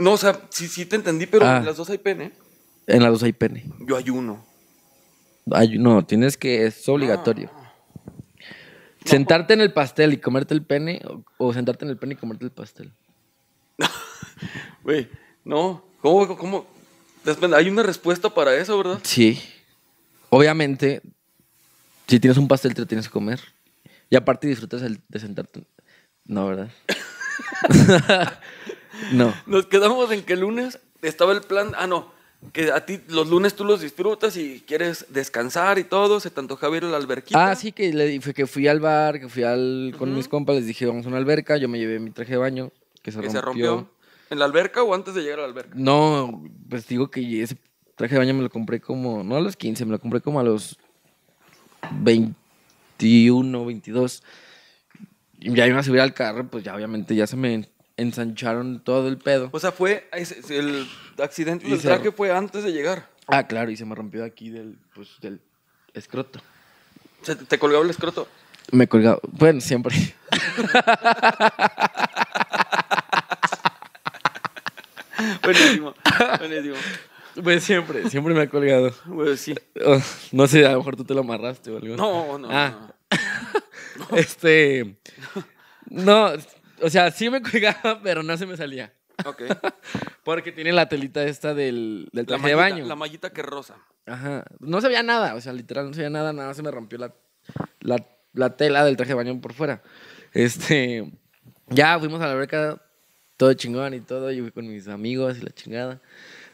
No, o sea, sí, sí te entendí, pero Ah. en las dos hay pene. En las dos hay pene. Yo ayuno. Ay, no, tienes que, es obligatorio. ¿Sentarte en el pastel y comerte el pene? O, o sentarte en el pene y comerte el pastel? Güey, no. ¿Cómo, cómo? Hay una respuesta para eso, ¿verdad? Sí. Obviamente, si tienes un pastel, te lo tienes que comer. Y aparte disfrutas el- de sentarte. No, ¿verdad? no. Nos quedamos en que el lunes estaba el plan. Ah, no. Que a ti los lunes tú los disfrutas y quieres descansar y todo. Se te antojaba ir a la alberquita. Ah, sí, que, le, que fui al bar, que fui al, con mis compas, les dije, vamos a una alberca. Yo me llevé mi traje de baño, que se Que rompió. se rompió. ¿En la alberca o antes de llegar a la alberca? No, pues digo que ese traje de baño me lo compré como, no a los 15, me lo compré como a los 21, 22. Y ya iba a subir al carro, pues ya obviamente ya se me ensancharon todo el pedo. O sea, fue. ese- El accidente Y del se- traje fue antes de llegar. Ah, claro, y se me rompió aquí del, pues, del escroto. Se te, te colgaba el escroto. Me colgaba, bueno, siempre. buenísimo, buenísimo. Pues siempre, siempre me ha colgado. Pues sí. Oh, no sé, a lo mejor tú te lo amarraste o algo. No, no, Ah. no. Este. No, o sea, sí me colgaba, pero no se me salía. Ok. Porque tiene la telita esta del, del traje de mallita, baño. la mallita que rosa. Ajá. No se veía nada, o sea, literal, no se veía nada, nada más se me rompió la, la, la tela del traje de baño por fuera. Este. Ya fuimos a la alberca, todo chingón y todo. Yo fui con mis amigos y la chingada.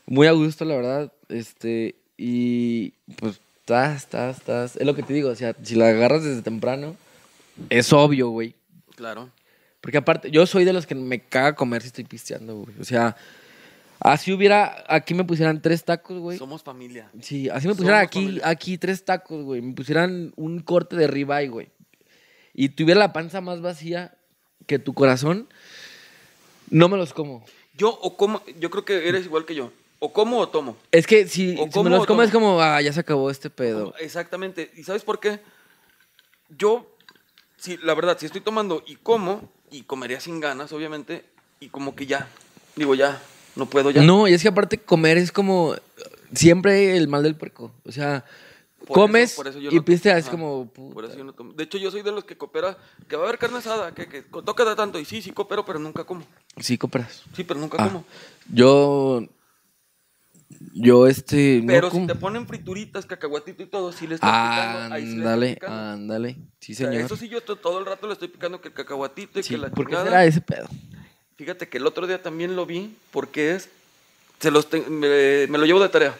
Muy a gusto, la verdad. Este. Y pues, estás, estás, estás. Es lo que te digo, o sea, si la agarras desde temprano, es obvio, güey. Claro. Porque aparte, yo soy de los que me caga comer si estoy pisteando, güey. O sea, así hubiera, aquí me pusieran tres tacos, güey. Somos familia. Sí, así me pusieran Somos aquí, familia. aquí tres tacos, güey. Me pusieran un corte de ribeye, güey. Y tuviera la panza más vacía que tu corazón, no me los como. Yo o como, yo creo que eres igual que yo. O como o tomo. Es que si, O si como me los como es como, ah, ya se acabó este pedo. Exactamente. ¿Y sabes por qué? Yo, sí, la verdad, si estoy tomando y como, y comería sin ganas, obviamente, y como que ya, digo ya, no puedo ya. No, y es que aparte comer es como siempre el mal del puerco. O sea, Por comes eso- por eso yo y no- pisteas, ajá, como... Por eso yo no tomo. De hecho, yo soy de los que coopera, que va a haber carne asada, que, que toca tanto, y sí, sí coopero, pero nunca como. Sí, cooperas. Sí, pero nunca Ah, como. Yo... Yo, este... no Pero si como. te ponen frituritas, cacahuatito y todo, sí le picando. Sí le estás Ándale, picando. ándale. Sí, O sea, señor. eso sí, yo to- todo el rato le estoy picando que el cacahuatito y Sí, que la ¿Por qué será ese pedo? Fíjate que el otro día también lo vi porque es. Se los te- me, me lo llevo de tarea.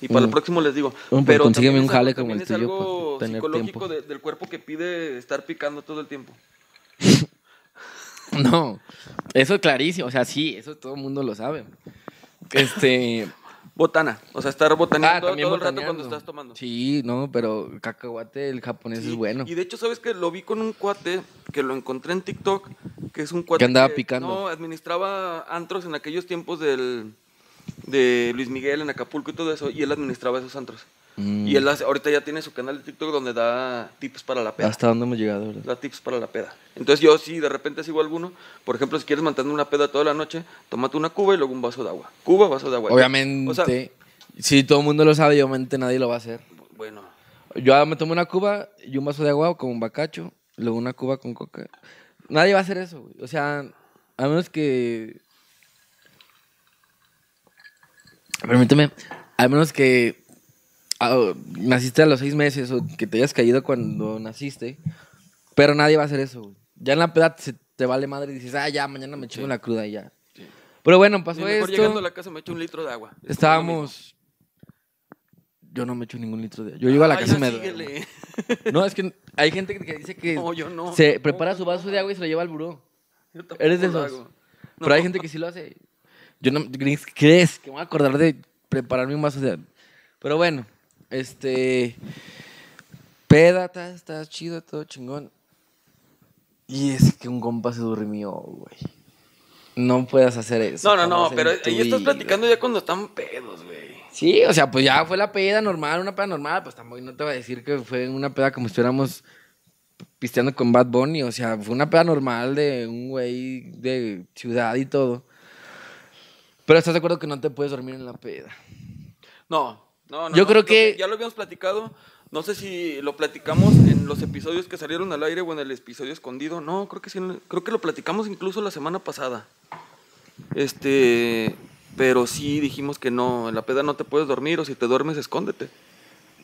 Y para el Mm. próximo les digo. Bueno, pues consígueme también un es algo- jale como el es tuyo algo para tener psicológico de- del cuerpo que pide estar picando todo el tiempo. No, eso es clarísimo. O sea, sí, eso todo el mundo lo sabe. Este. Botana. O sea, estar botaneando ah, todo, el rato cuando estás tomando. Sí, no, pero cacahuate, el japonés Sí, es bueno. Y de hecho, ¿sabes que Lo vi con un cuate que lo encontré en TikTok, que es un cuate Que andaba picando. No, administraba antros en aquellos tiempos del de Luis Miguel en Acapulco y todo eso, y él administraba esos antros. Mm. Y él hace- ahorita ya tiene su canal de TikTok donde da tips para la peda. ¿Hasta dónde hemos llegado, verdad? Da tips para la peda. Entonces yo sí, de repente sigo alguno. Por ejemplo, si quieres mantener una peda toda la noche, tómate una cuba y luego un vaso de agua. Cuba, vaso de agua. Obviamente, O sea, si todo el mundo lo sabe, obviamente nadie lo va a hacer. bueno, Yo me tomo una cuba y un vaso de agua con un bacacho, luego una cuba con coca. Nadie va a hacer eso, güey. O sea, a menos que. Permíteme, a menos que ah, naciste a los seis meses o que te hayas caído cuando naciste, pero nadie va a hacer eso, güey. Ya en la peda se te vale madre y dices, ah, ya, mañana me chingo la cruda y ya. Sí. Pero bueno, pasó mejor llegando a esto. la casa me echo un litro de agua. Es. Estábamos. Yo no me echo ningún litro de. Yo llego a la casa y me. síguele. No, es que hay gente que dice que No, yo no. se No, prepara su vaso de agua y se lo lleva al buró. Yo Eres de esos. Pero hay gente que sí lo hace. Yo no. ¿Crees crees que me voy a acordar de prepararme un vaso de agua? Pero bueno, este. Peda, está, está chido, todo chingón. Y es que un compa se durmió, güey. No puedas hacer eso. No, no, no, pero ahí estás platicando ya cuando están pedos, güey. Sí, o sea, pues ya fue la peda normal, una peda normal, pues tampoco no te voy a decir que fue una peda como si estuviéramos pisteando con Bad Bunny, o sea, fue una peda normal de un güey de ciudad y todo. Pero estás de acuerdo que no te puedes dormir en la peda. No, no, no. Yo no, creo que- Ya lo habíamos platicado. No sé si lo platicamos en los episodios que salieron al aire o en el episodio escondido. No, creo que sí. Creo que lo platicamos incluso la semana pasada. Este. Pero sí dijimos que no, en la peda no te puedes dormir o si te duermes, escóndete.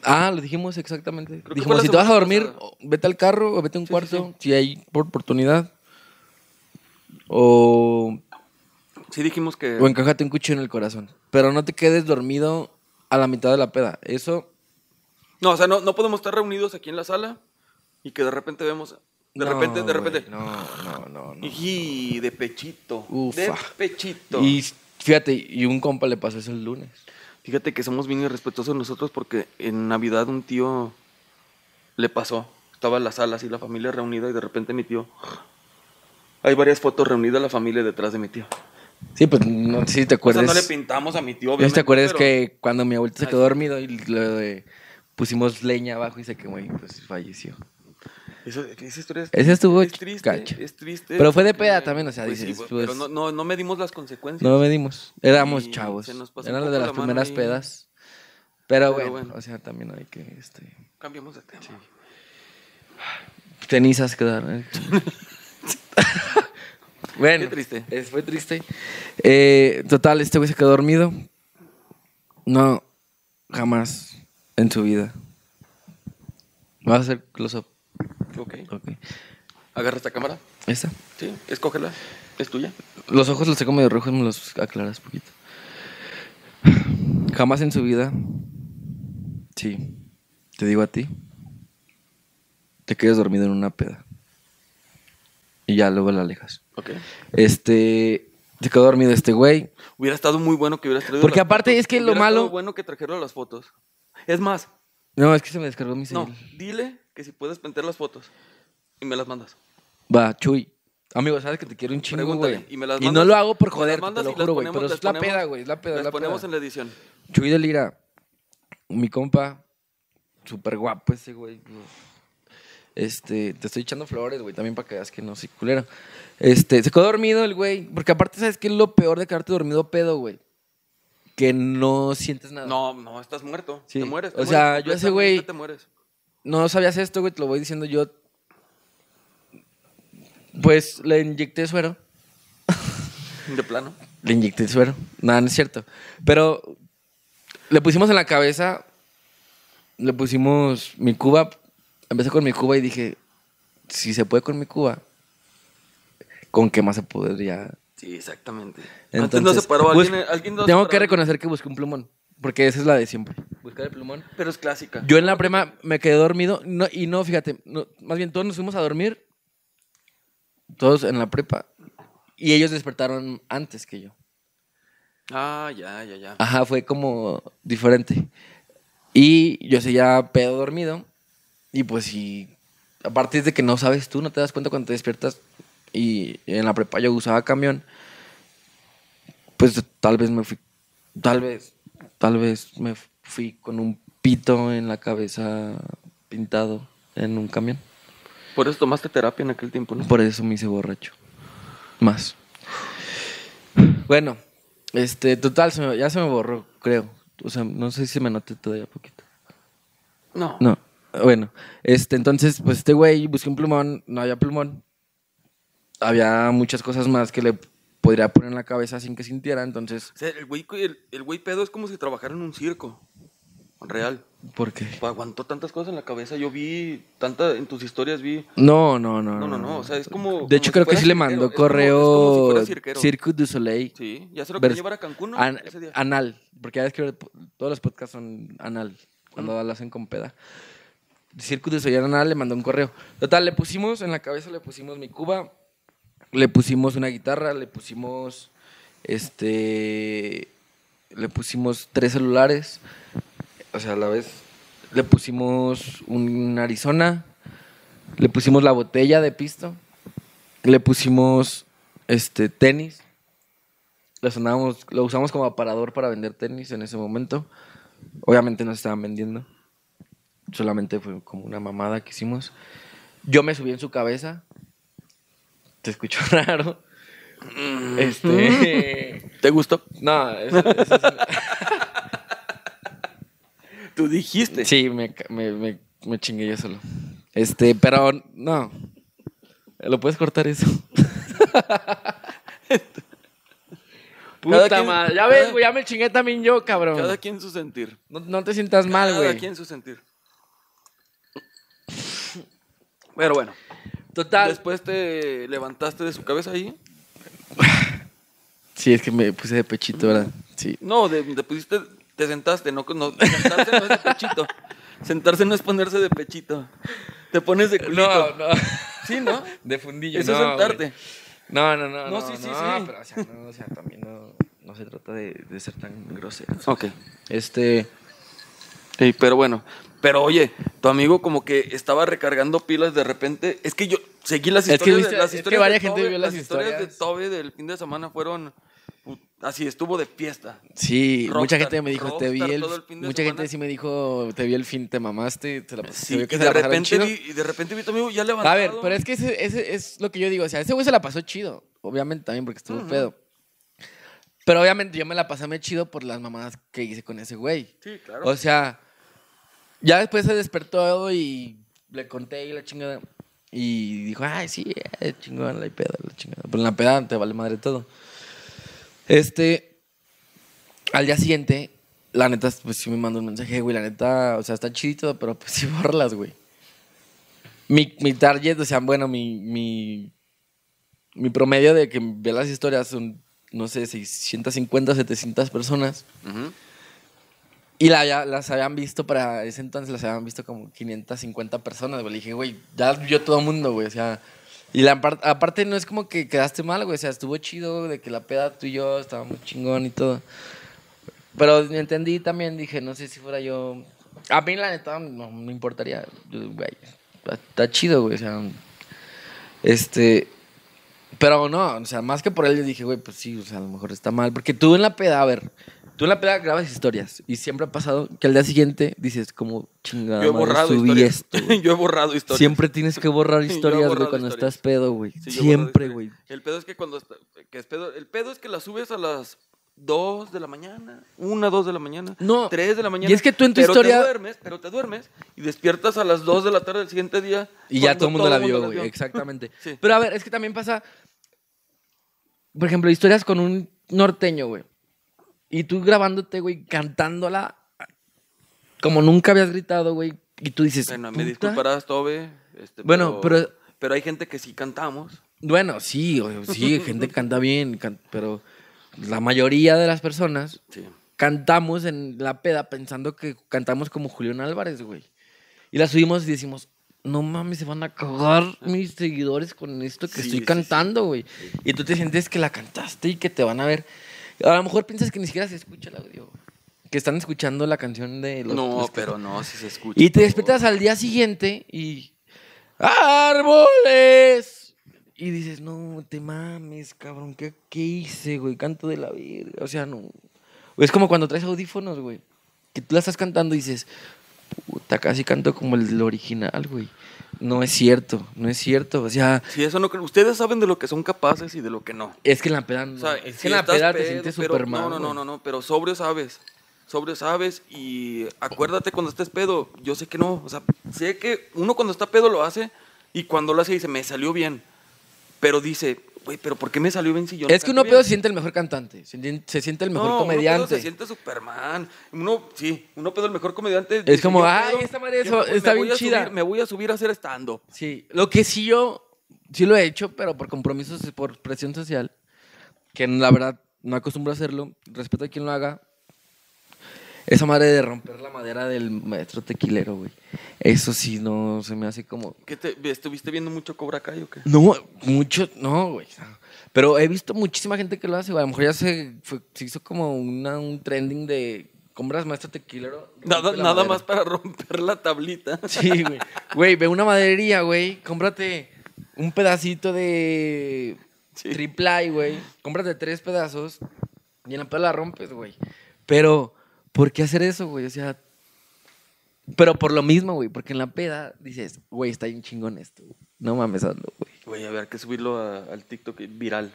Ah, lo dijimos exactamente. Creo dijimos, si te vas a dormir, pasada. vete al carro o vete a un Sí, sí, cuarto, si hay por oportunidad. O, Sí dijimos que. o encájate un cuchillo en el corazón. Pero no te quedes dormido a la mitad de la peda. Eso No, o sea, no, no podemos estar reunidos aquí en la sala y que de repente vemos. De No, repente, de repente. No, no, no, no. Y de pechito. Ufa. De pechito. Y fíjate, y un compa le pasó eso el lunes. Fíjate que somos bien irrespetuosos nosotros porque en Navidad un tío le pasó. Estaba en la sala así, la familia reunida y de repente mi tío... Hay varias fotos reunidas la familia detrás de mi tío. Sí, pues no sé si te O sea, acuerdas. no le pintamos a mi tío, obviamente. te acuerdas pero- que cuando mi abuelito se quedó sí. dormido y le pusimos leña abajo y se quemó y pues falleció. Eso- esa historia es, Ese estuvo es triste, es triste. Pero fue de peda también, o sea, pues sí, dices, pero pues- no, no, no medimos las consecuencias. No medimos. Éramos Y chavos. Eran de la las primeras pedas. Pero, Pero bueno, bueno. o sea, también hay que, este... Cambiamos de tema. Cenizas quedaron. bueno. Qué triste. es- fue triste. Eh, total, este güey se quedó dormido. No, jamás en su vida. ¿Vas a hacer close-up? Ok. Ok. Agarra esta cámara. ¿Esta? Sí, escógela. Es tuya. Los ojos los tengo medio rojos, me los aclaras poquito. Jamás en su vida. Sí. Te digo a ti. Te quedas dormido en una peda. Y ya luego la alejas. Ok. Este. Se quedó dormido este güey. Hubiera estado muy bueno que hubieras traído Porque las aparte fotos. es que lo Hubiera estado malo- bueno que trajeron las fotos. Es más, No, es que se me descargó mi no, dile que si puedes meter las fotos y me las mandas. Va, Chuy. Amigo, sabes que te quiero un chingo, Pregúntale. güey. Y, me las no mandas- lo hago por me las joder, te mandas lo y las juro, güey. ponemos- Pero las es la ponemos- peda, güey. Es la peda, es Las la ponemos peda. en la edición. Chuy de Lira, mi compa, súper guapo ese güey. Este, te estoy echando flores, güey, también para que veas que no soy culero. Este, se quedó dormido el güey, porque aparte, ¿sabes qué es lo peor de quedarte dormido pedo, güey? Que no sientes nada. No, no, estás muerto. Sí. Te mueres. te O sea, mueres, yo ese güey- Te mueres. No sabías esto, güey, te lo voy diciendo yo. Pues le inyecté suero. De plano. Le inyecté suero. Nada, no es cierto. Pero le pusimos en la cabeza, le pusimos mi cuba. Empecé con mi cuba y dije, si se puede con mi cuba, ¿con qué más se podría? Sí, exactamente. Antes no Entonces, se paró bus- alguien. alguien no se Tengo que reconocer que busqué un plumón, porque esa es la de siempre. Buscar el plumón. Pero es clásica. Yo en la prema me quedé dormido no, y no, fíjate, no, más bien todos nos fuimos a dormir, todos en la prepa, y ellos despertaron antes que yo. Ah, ya, ya, ya. Ajá, fue como diferente. Y yo seguía pedo dormido. Y pues si, aparte de que no sabes tú, no te das cuenta cuando te despiertas. Y en la prepa yo usaba camión. Pues tal vez me fui, tal vez, tal vez me fui con un pito en la cabeza pintado en un camión. Por eso tomaste terapia en aquel tiempo, ¿no? Por eso me hice borracho. Más. Bueno, este, total, se me- ya se me borró, creo. O sea, no sé si me note todavía poquito. No. No, bueno, este, entonces, pues este güey busqué un plumón, no había plumón. Había muchas cosas más que le podría poner en la cabeza sin que sintiera, entonces, O sea, el güey, el, el güey pedo es como si trabajara en un circo. Real. ¿por qué? Aguantó tantas cosas en la cabeza. Yo vi, tanta, en tus historias vi. No, no, no. No, no, no. O sea, es como. De como hecho, si creo que sí le mandó es es correo como si. Circuit du Soleil. Sí, ya se lo quería Vers- llevar a Cancún, ¿no? An- Ese día. anal, porque ya ves que todos los podcasts son anal, cuando Mm. lo hacen con peda. Circuit de Soyar Anal le mandó un correo. Total, le pusimos en la cabeza, le pusimos mi cuba, le pusimos una guitarra, le pusimos este, le pusimos tres celulares, o sea, a la vez le pusimos un Arizona, le pusimos la botella de pisto, le pusimos este tenis, lo, sonábamos- lo usamos como aparador para vender tenis en ese momento. Obviamente no estaban vendiendo. Solamente fue como una mamada que hicimos. Yo me subí en su cabeza. Te escucho raro. Este. ¿Te gustó? No, eso, eso es- Tú dijiste. Sí, me, me, me, me chingué yo solo. Este, pero no. ¿Lo puedes cortar eso? Cada Puta madre. Ya cada- ves, güey, ya me chingué también yo, cabrón. Cada quien su sentir. No, no te sientas mal, Cada güey. quien su sentir. Pero bueno. Total. Después te levantaste de su cabeza ahí. Sí, es que me puse de pechito, ¿verdad? Sí. No, de, te pusiste, te sentaste, no, no, sentarse no es de pechito. Sentarse no es ponerse de pechito. Te pones de culito. No, no. Sí, ¿no? De fundillo, Eso no, es sentarte. güey. No, no, no. No, No, sí, sí, no, sí. Pero, o sea, no, o sea, también no, no se trata de, de ser tan grosero. Ok. Este. Sí, pero bueno. Pero oye, tu amigo como que estaba recargando pilas de repente. Es que yo seguí las Es que historias. viste- de, las es que historias varias de gente vio las historias de historias. Tobe del fin de semana fueron. Así estuvo de fiesta. Sí, mucha Rockstar, gente me dijo, te vi el... el fin de mucha semana. gente sí me dijo, te vi el fin, te mamaste, te la Sí, que y se de la repente vi, y de repente vi a tu amigo ya levantado. A ver, pero es que ese, ese es lo que yo digo. O sea, ese güey se la pasó chido. Obviamente también porque estuvo Ujú. pedo. Pero obviamente yo me la pasé muy chido por las mamadas que hice con ese güey. Sí, claro. O sea, ya después se despertó y le conté y la chingada. Y dijo, ay, sí, eh, chingón, la peda, la chingada. Pero en la peda te vale madre todo. Este, al día siguiente, la neta, pues sí me mandó un mensaje, güey, la neta, o sea, está chidito, pero pues sí borlas, güey. Mi, mi target, o sea, bueno, mi, mi, mi promedio de que ve las historias son, no sé, 650, 700 personas. Ujú. Y la, ya- las habían visto para ese entonces, las habían visto como 550 personas, güey. Le dije, güey, ya vio todo el mundo, güey. O sea, y la par- aparte no es como que quedaste mal, güey. O sea, estuvo chido de que la peda tú y yo estaba muy chingón y todo. Pero entendí también, dije, no sé si fuera yo. A mí, la neta, no me importaría. Güey, está chido, güey. O sea, este. Pero no, o sea, más que por él, yo dije, güey, pues sí, o sea, a lo mejor está mal. Porque tú en la peda, a ver, tú en la peda grabas historias. Y siempre ha pasado que al día siguiente dices, como chingada, Yo he madre, subí historias. esto. güey". yo he borrado historias. Siempre tienes que borrar historias, güey, cuando historias. estás pedo, güey. Sí, Siempre, güey. El pedo es que cuando está- que es pedo, el pedo es que la subes a las 2 de la mañana, 1, 2 de la mañana, No, 3 de la mañana. y es que tú en tu pero historia- Te duermes, pero te duermes y despiertas a las 2 de la tarde del siguiente día. Y ya todo el mundo la vio, las güey. Exactamente. Sí. Pero a ver, es que también pasa. Por ejemplo, historias con un norteño, güey. Y tú grabándote, güey, cantándola como nunca habías gritado, güey. Y tú dices. Bueno, me disculparás, Tobe. este, Bueno, pero- Pero hay gente que sí cantamos. Bueno, sí, sí, gente que canta bien, can- pero la mayoría de las personas Sí. cantamos en la peda pensando que cantamos como Julián Álvarez, güey. Y la subimos y decimos, no mames, se van a cagar mis seguidores con esto que Sí, estoy sí, cantando, güey. Y tú te sientes que la cantaste y que te van a ver. A lo mejor piensas que ni siquiera se escucha el audio. Que están escuchando la canción de los... no, los pero no, si se escucha. Y te despiertas al día siguiente y... ¡Árboles! Y dices, no, te mames, cabrón, ¿qué, qué hice, güey? Canto de la verga. O sea, no... Es como cuando traes audífonos, güey. Que tú la estás cantando y dices, puta, casi canto como el original, güey. No es cierto, no es cierto. O sea, Sí, eso no. Ustedes saben de lo que son capaces y de lo que no. es que en la peda... no- O sea, es si que en la peda te pedo, sientes pero- súper mal, No, no, no, no, no, pero sobrio sabes. Sobrio sabes y acuérdate cuando estés pedo. Yo sé que no. O sea, sé que uno cuando está pedo lo hace y cuando lo hace dice, me salió bien. Pero dice, güey, pero ¿por qué me salió bien si yo no Es que uno bien?" pedo se siente el mejor cantante, se sien- se siente el mejor No, uno pedo comediante. se siente Superman. Uno, sí, uno pedo el mejor comediante. Es como, "Yo "Ay, pedo, esta madre eso- está bien chida". subir- me voy a subir a hacer stand-up. Sí, lo que sí yo, sí lo he hecho, pero por compromisos, y por presión social, que la verdad no acostumbro a hacerlo, respeto a quien lo haga. Esa madre de romper la madera del maestro tequilero, güey. Eso sí, no se me hace como... ¿Qué te, ¿Estuviste viendo mucho Cobra Kai o qué? No, mucho, no, güey. Pero he visto muchísima gente que lo hace, güey. A lo mejor ya se, fue- se hizo como una, un trending de compras maestro tequilero. Nada, madera. más para romper la tablita. Sí, güey. Güey, ve una maderería, güey. Cómprate un pedacito de Sí. triple güey. Cómprate tres pedazos y en la peda la rompes, güey. Pero, ¿por qué hacer eso, güey? O sea, pero por lo mismo, güey. Porque en la peda dices, güey, está bien chingón esto. güey. No mames, hazlo, güey. Güey, a ver, hay que subirlo a- al TikTok viral.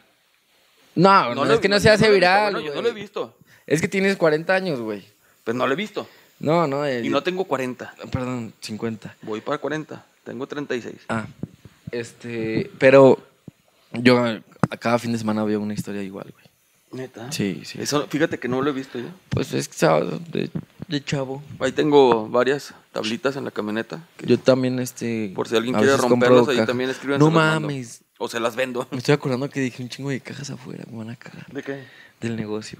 No, no, lo- es que no se hace viral, bueno, yo no lo he visto. Es que tienes 40 años, güey. Pues no lo he visto. No, no. eh, Y no tengo 40. Perdón, 50. Voy para 40. Tengo 36. Ah, este, pero yo a cada fin de semana veo una historia igual, güey. Neta. Sí, sí. Eso, fíjate que no lo he visto yo. Pues es sábado de, de chavo. Ahí tengo varias tablitas en la camioneta. que Yo también, este. por si alguien a quiere veces romperlas, compro ahí caja- también escriben. No mames. O se las vendo. Me estoy acordando que dije un chingo de cajas afuera. Me van a cagar. ¿De qué? Del negocio.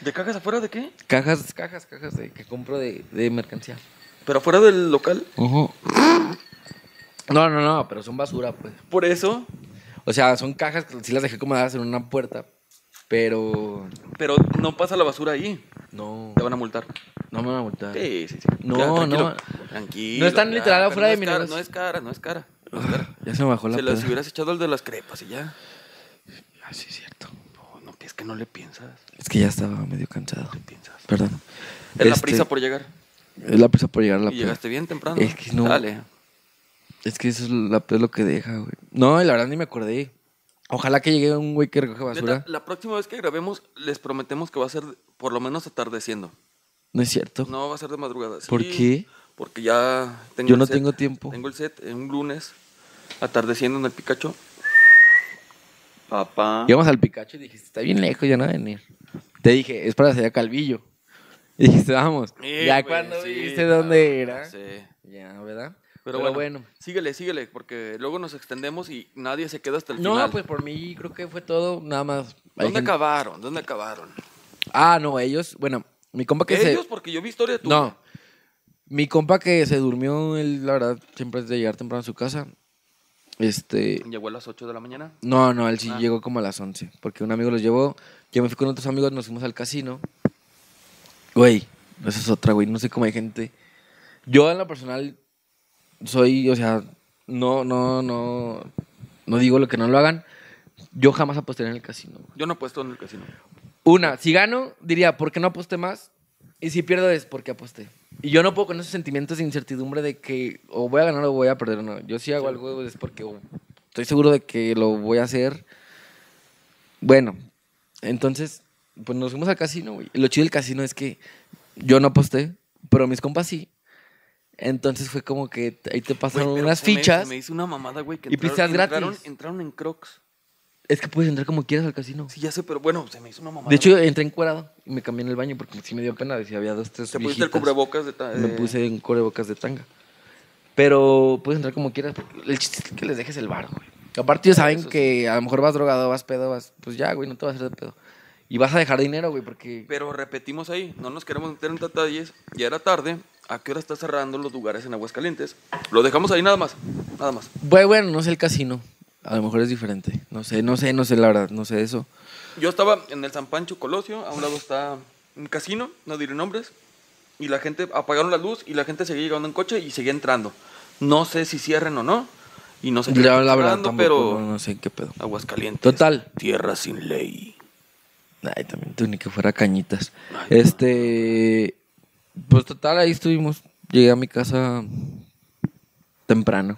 ¿De cajas afuera de qué? Cajas, cajas, cajas de, que compro de, de mercancía. ¿Pero afuera del local? No, no, no, pero son basura, pues. Por eso. O sea, son cajas que sí las dejé acomodadas en una puerta. Pero. Pero no pasa la basura ahí. No. Te van a multar. No me van a multar. Sí, sí, sí. No, tranquilo. no. Tranquilo. No están literal afuera no de mi. No es cara, no es cara. No es cara. Ya se me bajó la Se las hubieras echado el de las crepas y ya. Ah, sí, es cierto. No, no Es que no le piensas. Es que ya estaba medio cansado. ¿Qué piensas? Perdón. Es la Este, prisa por llegar. Es la prisa por llegar a la y peda. llegaste bien temprano. Es que no- Dale. Es que eso es, la, es lo que deja, güey. No, y la verdad ni me acordé. Ojalá que llegue un güey que recoge basura. Neta, la próxima vez que grabemos, les prometemos que va a ser por lo menos atardeciendo. No es cierto. No va a ser de madrugada. Sí, ¿Por qué? Porque ya tengo Yo el no set. tengo tiempo. Tengo el set en un lunes, atardeciendo en el Pikachu. Papá. Llegamos al Pikachu y dijiste, está bien lejos, ya no va a venir. Te dije, es para hacer Calvillo. Y dijiste, vamos. Sí, ya güey, cuando sí, viste dónde era. Sí. Ya, ¿verdad? Pero, bueno, síguele, síguele, porque luego nos extendemos y nadie se queda hasta el No, final. pues por mí creo que fue todo, nada más. ¿Dónde gente- acabaron? ¿Dónde acabaron? Ah, no, ellos, bueno, mi compa que Ellos, se... porque yo vi historia tuya. No, mi compa que se durmió, él, la verdad, siempre es de llegar temprano a su casa. Este... Llegó a las 8 de la mañana. No, no, él sí Ah. llegó como a las 11, porque un amigo los llevó, yo me fui con otros amigos, nos fuimos al casino. Güey, esa es otra, güey, no sé cómo hay gente. Yo en lo personal soy, o sea, no, no, no, no digo lo que no lo hagan. Yo jamás aposté en el casino. Yo no he puesto en el casino. Una, si gano, diría, ¿por qué no aposté más? Y si pierdo es porque aposté. Y yo no puedo con esos sentimientos de incertidumbre de que o voy a ganar o voy a perder. No, yo si hago algo es porque estoy seguro de que lo voy a hacer. Bueno, entonces, pues nos fuimos al casino, güey. Lo chido del casino es que yo no aposté, pero mis compas sí. Entonces fue como que ahí te pasaron Güey, pero unas se me- fichas. se Me, hizo una mamada, güey. que Y pisteas gratis. Entraron, entraron en crocs. Es que puedes entrar como quieras al casino. Sí, ya sé, pero bueno, se me hizo una mamada. De hecho, entré encuerado y me cambié en el baño porque sí me dio pena. Decía, había dos, tres te pusiste el viejitas. cubrebocas de... ta- Me eh, puse en cubrebocas de tanga. Pero puedes entrar como quieras. el chiste es que les dejes el bar, güey. Aparte, ellos saben Eso sí. que a lo mejor vas drogado, vas pedo, vas. Pues ya, güey, no te vas a hacer de pedo. Y vas a dejar dinero, güey, porque. Pero repetimos ahí, no nos queremos meter en detalles. Ya era tarde. ¿A qué hora está cerrando los lugares en Aguascalientes? Lo dejamos ahí nada más. Nada más. Bueno, bueno, no sé el casino. A lo mejor es diferente. No sé, no sé, no sé, la verdad, no sé eso. Yo estaba en el San Pancho Colosio. A un lado está un casino, no diré nombres. Y la gente apagaron la luz y la gente seguía llegando en coche y seguía entrando. No sé si cierren o no. Y no sé qué La, verdad, tampoco, pero no, no sé qué pedo. Aguascalientes. Total. Tierra sin ley. Ay, también tú ni que fuera cañitas. Ay, este. Pues total, ahí estuvimos. Llegué a mi casa temprano.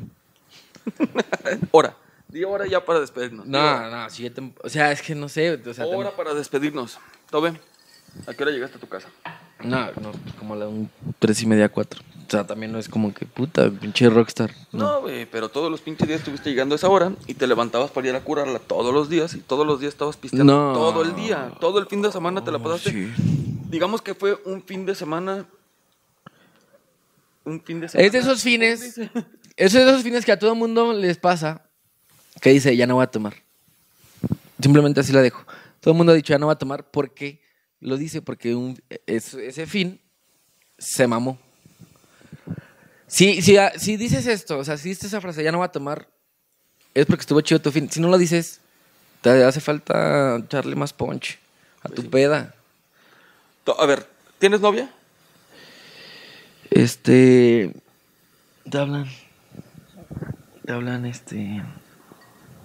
Hora. Di hora ya para despedirnos. Di No, no, tem- o sea, es que no sé. O sea, Hora tem- para despedirnos. Tobe, ¿a qué hora llegaste a tu casa? no, no, como a la un tres y media, cuatro. O sea, también no es como que puta, pinche rockstar. No. No, güey, pero todos los pinches días estuviste llegando a esa hora y te levantabas para ir a curarla todos los días y todos los días estabas pisteando No. todo el día. Todo el fin de semana te la pasaste. Sí. Digamos que fue un fin de semana. Un fin de semana. Es de esos fines. Es de esos fines que a todo mundo les pasa. Que dice, ya no voy a tomar. Simplemente así la dejo. Todo el mundo ha dicho, ya no voy a tomar. porque Lo dice porque un- es- ese fin se mamó. Si, si, si dices esto, o sea, si dices esa frase, ya no voy a tomar, es porque estuvo chido tu fin. Si no lo dices, te hace falta echarle más punch a tu sí. peda. A ver, ¿tienes novia? Este. Te hablan. Te hablan, este.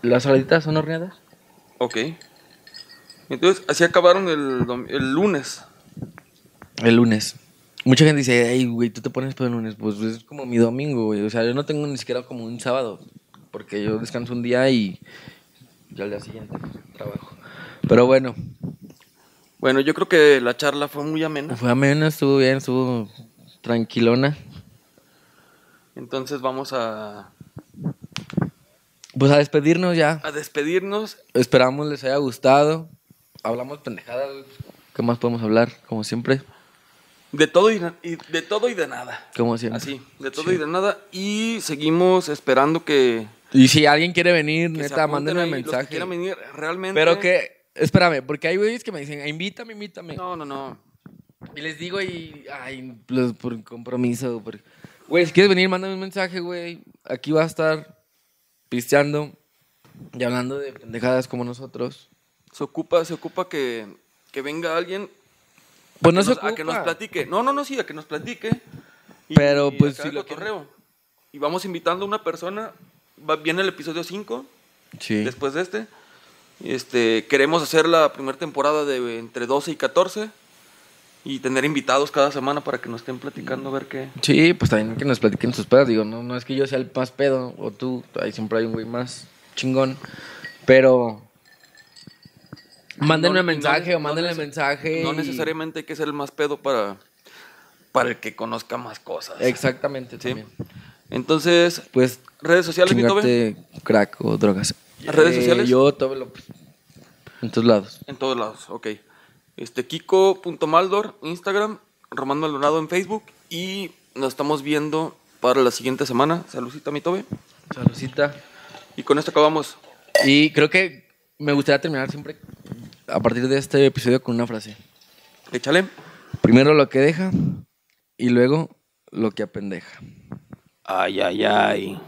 ¿Las saladitas son horneadas? Ok. Entonces, así acabaron el, lunes. El lunes. Mucha gente dice, ay, güey, tú te pones todo el lunes. Pues es como mi domingo, güey. O sea, yo no tengo ni siquiera como un sábado. Porque yo descanso un día y. Ya al día siguiente trabajo. Pero bueno, Bueno, yo creo que la charla fue muy amena. fue ameno, estuvo bien, estuvo tranquilona. Entonces vamos a, Pues a despedirnos ya. a despedirnos. Esperamos les haya gustado. Hablamos pendejadas. ¿Qué más podemos hablar? Como siempre. De todo y, de todo y de nada. Como siempre. Así, de todo Sí. y de nada. Y seguimos esperando que, Y si alguien quiere venir, que neta, mándenme un que mensaje. quieran venir realmente. Pero que, espérame, porque hay güeyes que me dicen, invítame, invítame. No, no, no. Y les digo, y, ay, pues, por compromiso. por- Güey, si quieres venir, mándame un mensaje, güey. Aquí va a estar pisteando y hablando de pendejadas como nosotros. Se ocupa, se ocupa que, que venga alguien Pues no se nos- a que nos ocupa. platique. No, no, no, sí, a que nos platique. Y- Pero, pues, acá si lo cotorreo. Y vamos invitando a una persona. Va, viene el episodio 5, Sí. después de este. Este, queremos hacer la primera temporada de entre 12 y 14 y tener invitados cada semana para que nos estén platicando a ver qué. Sí, pues también que nos platiquen sus pedos. Digo, no, no es que yo sea el más pedo o tú, ahí siempre hay un güey más chingón. Pero mándenme No- mensaje no- o mándenle no mensaje. No y- necesariamente hay que ser el más pedo para, para el que conozca más cosas. Exactamente, Sí. también. Entonces, Pues redes sociales, mi chingarte crack o drogas. ¿Redes Eh, sociales? Yo, Tobe López. En tus lados. En todos lados, ok. Este, Kiko.maldor, Instagram, Román Maldonado en Facebook y nos estamos viendo para la siguiente semana. Saludcita, mi Tobe. Saludcita. Y con esto acabamos. Y creo que me gustaría terminar siempre a partir de este episodio con una frase. Échale. Primero lo que deja y luego lo que apendeja. Ay, ay, ay.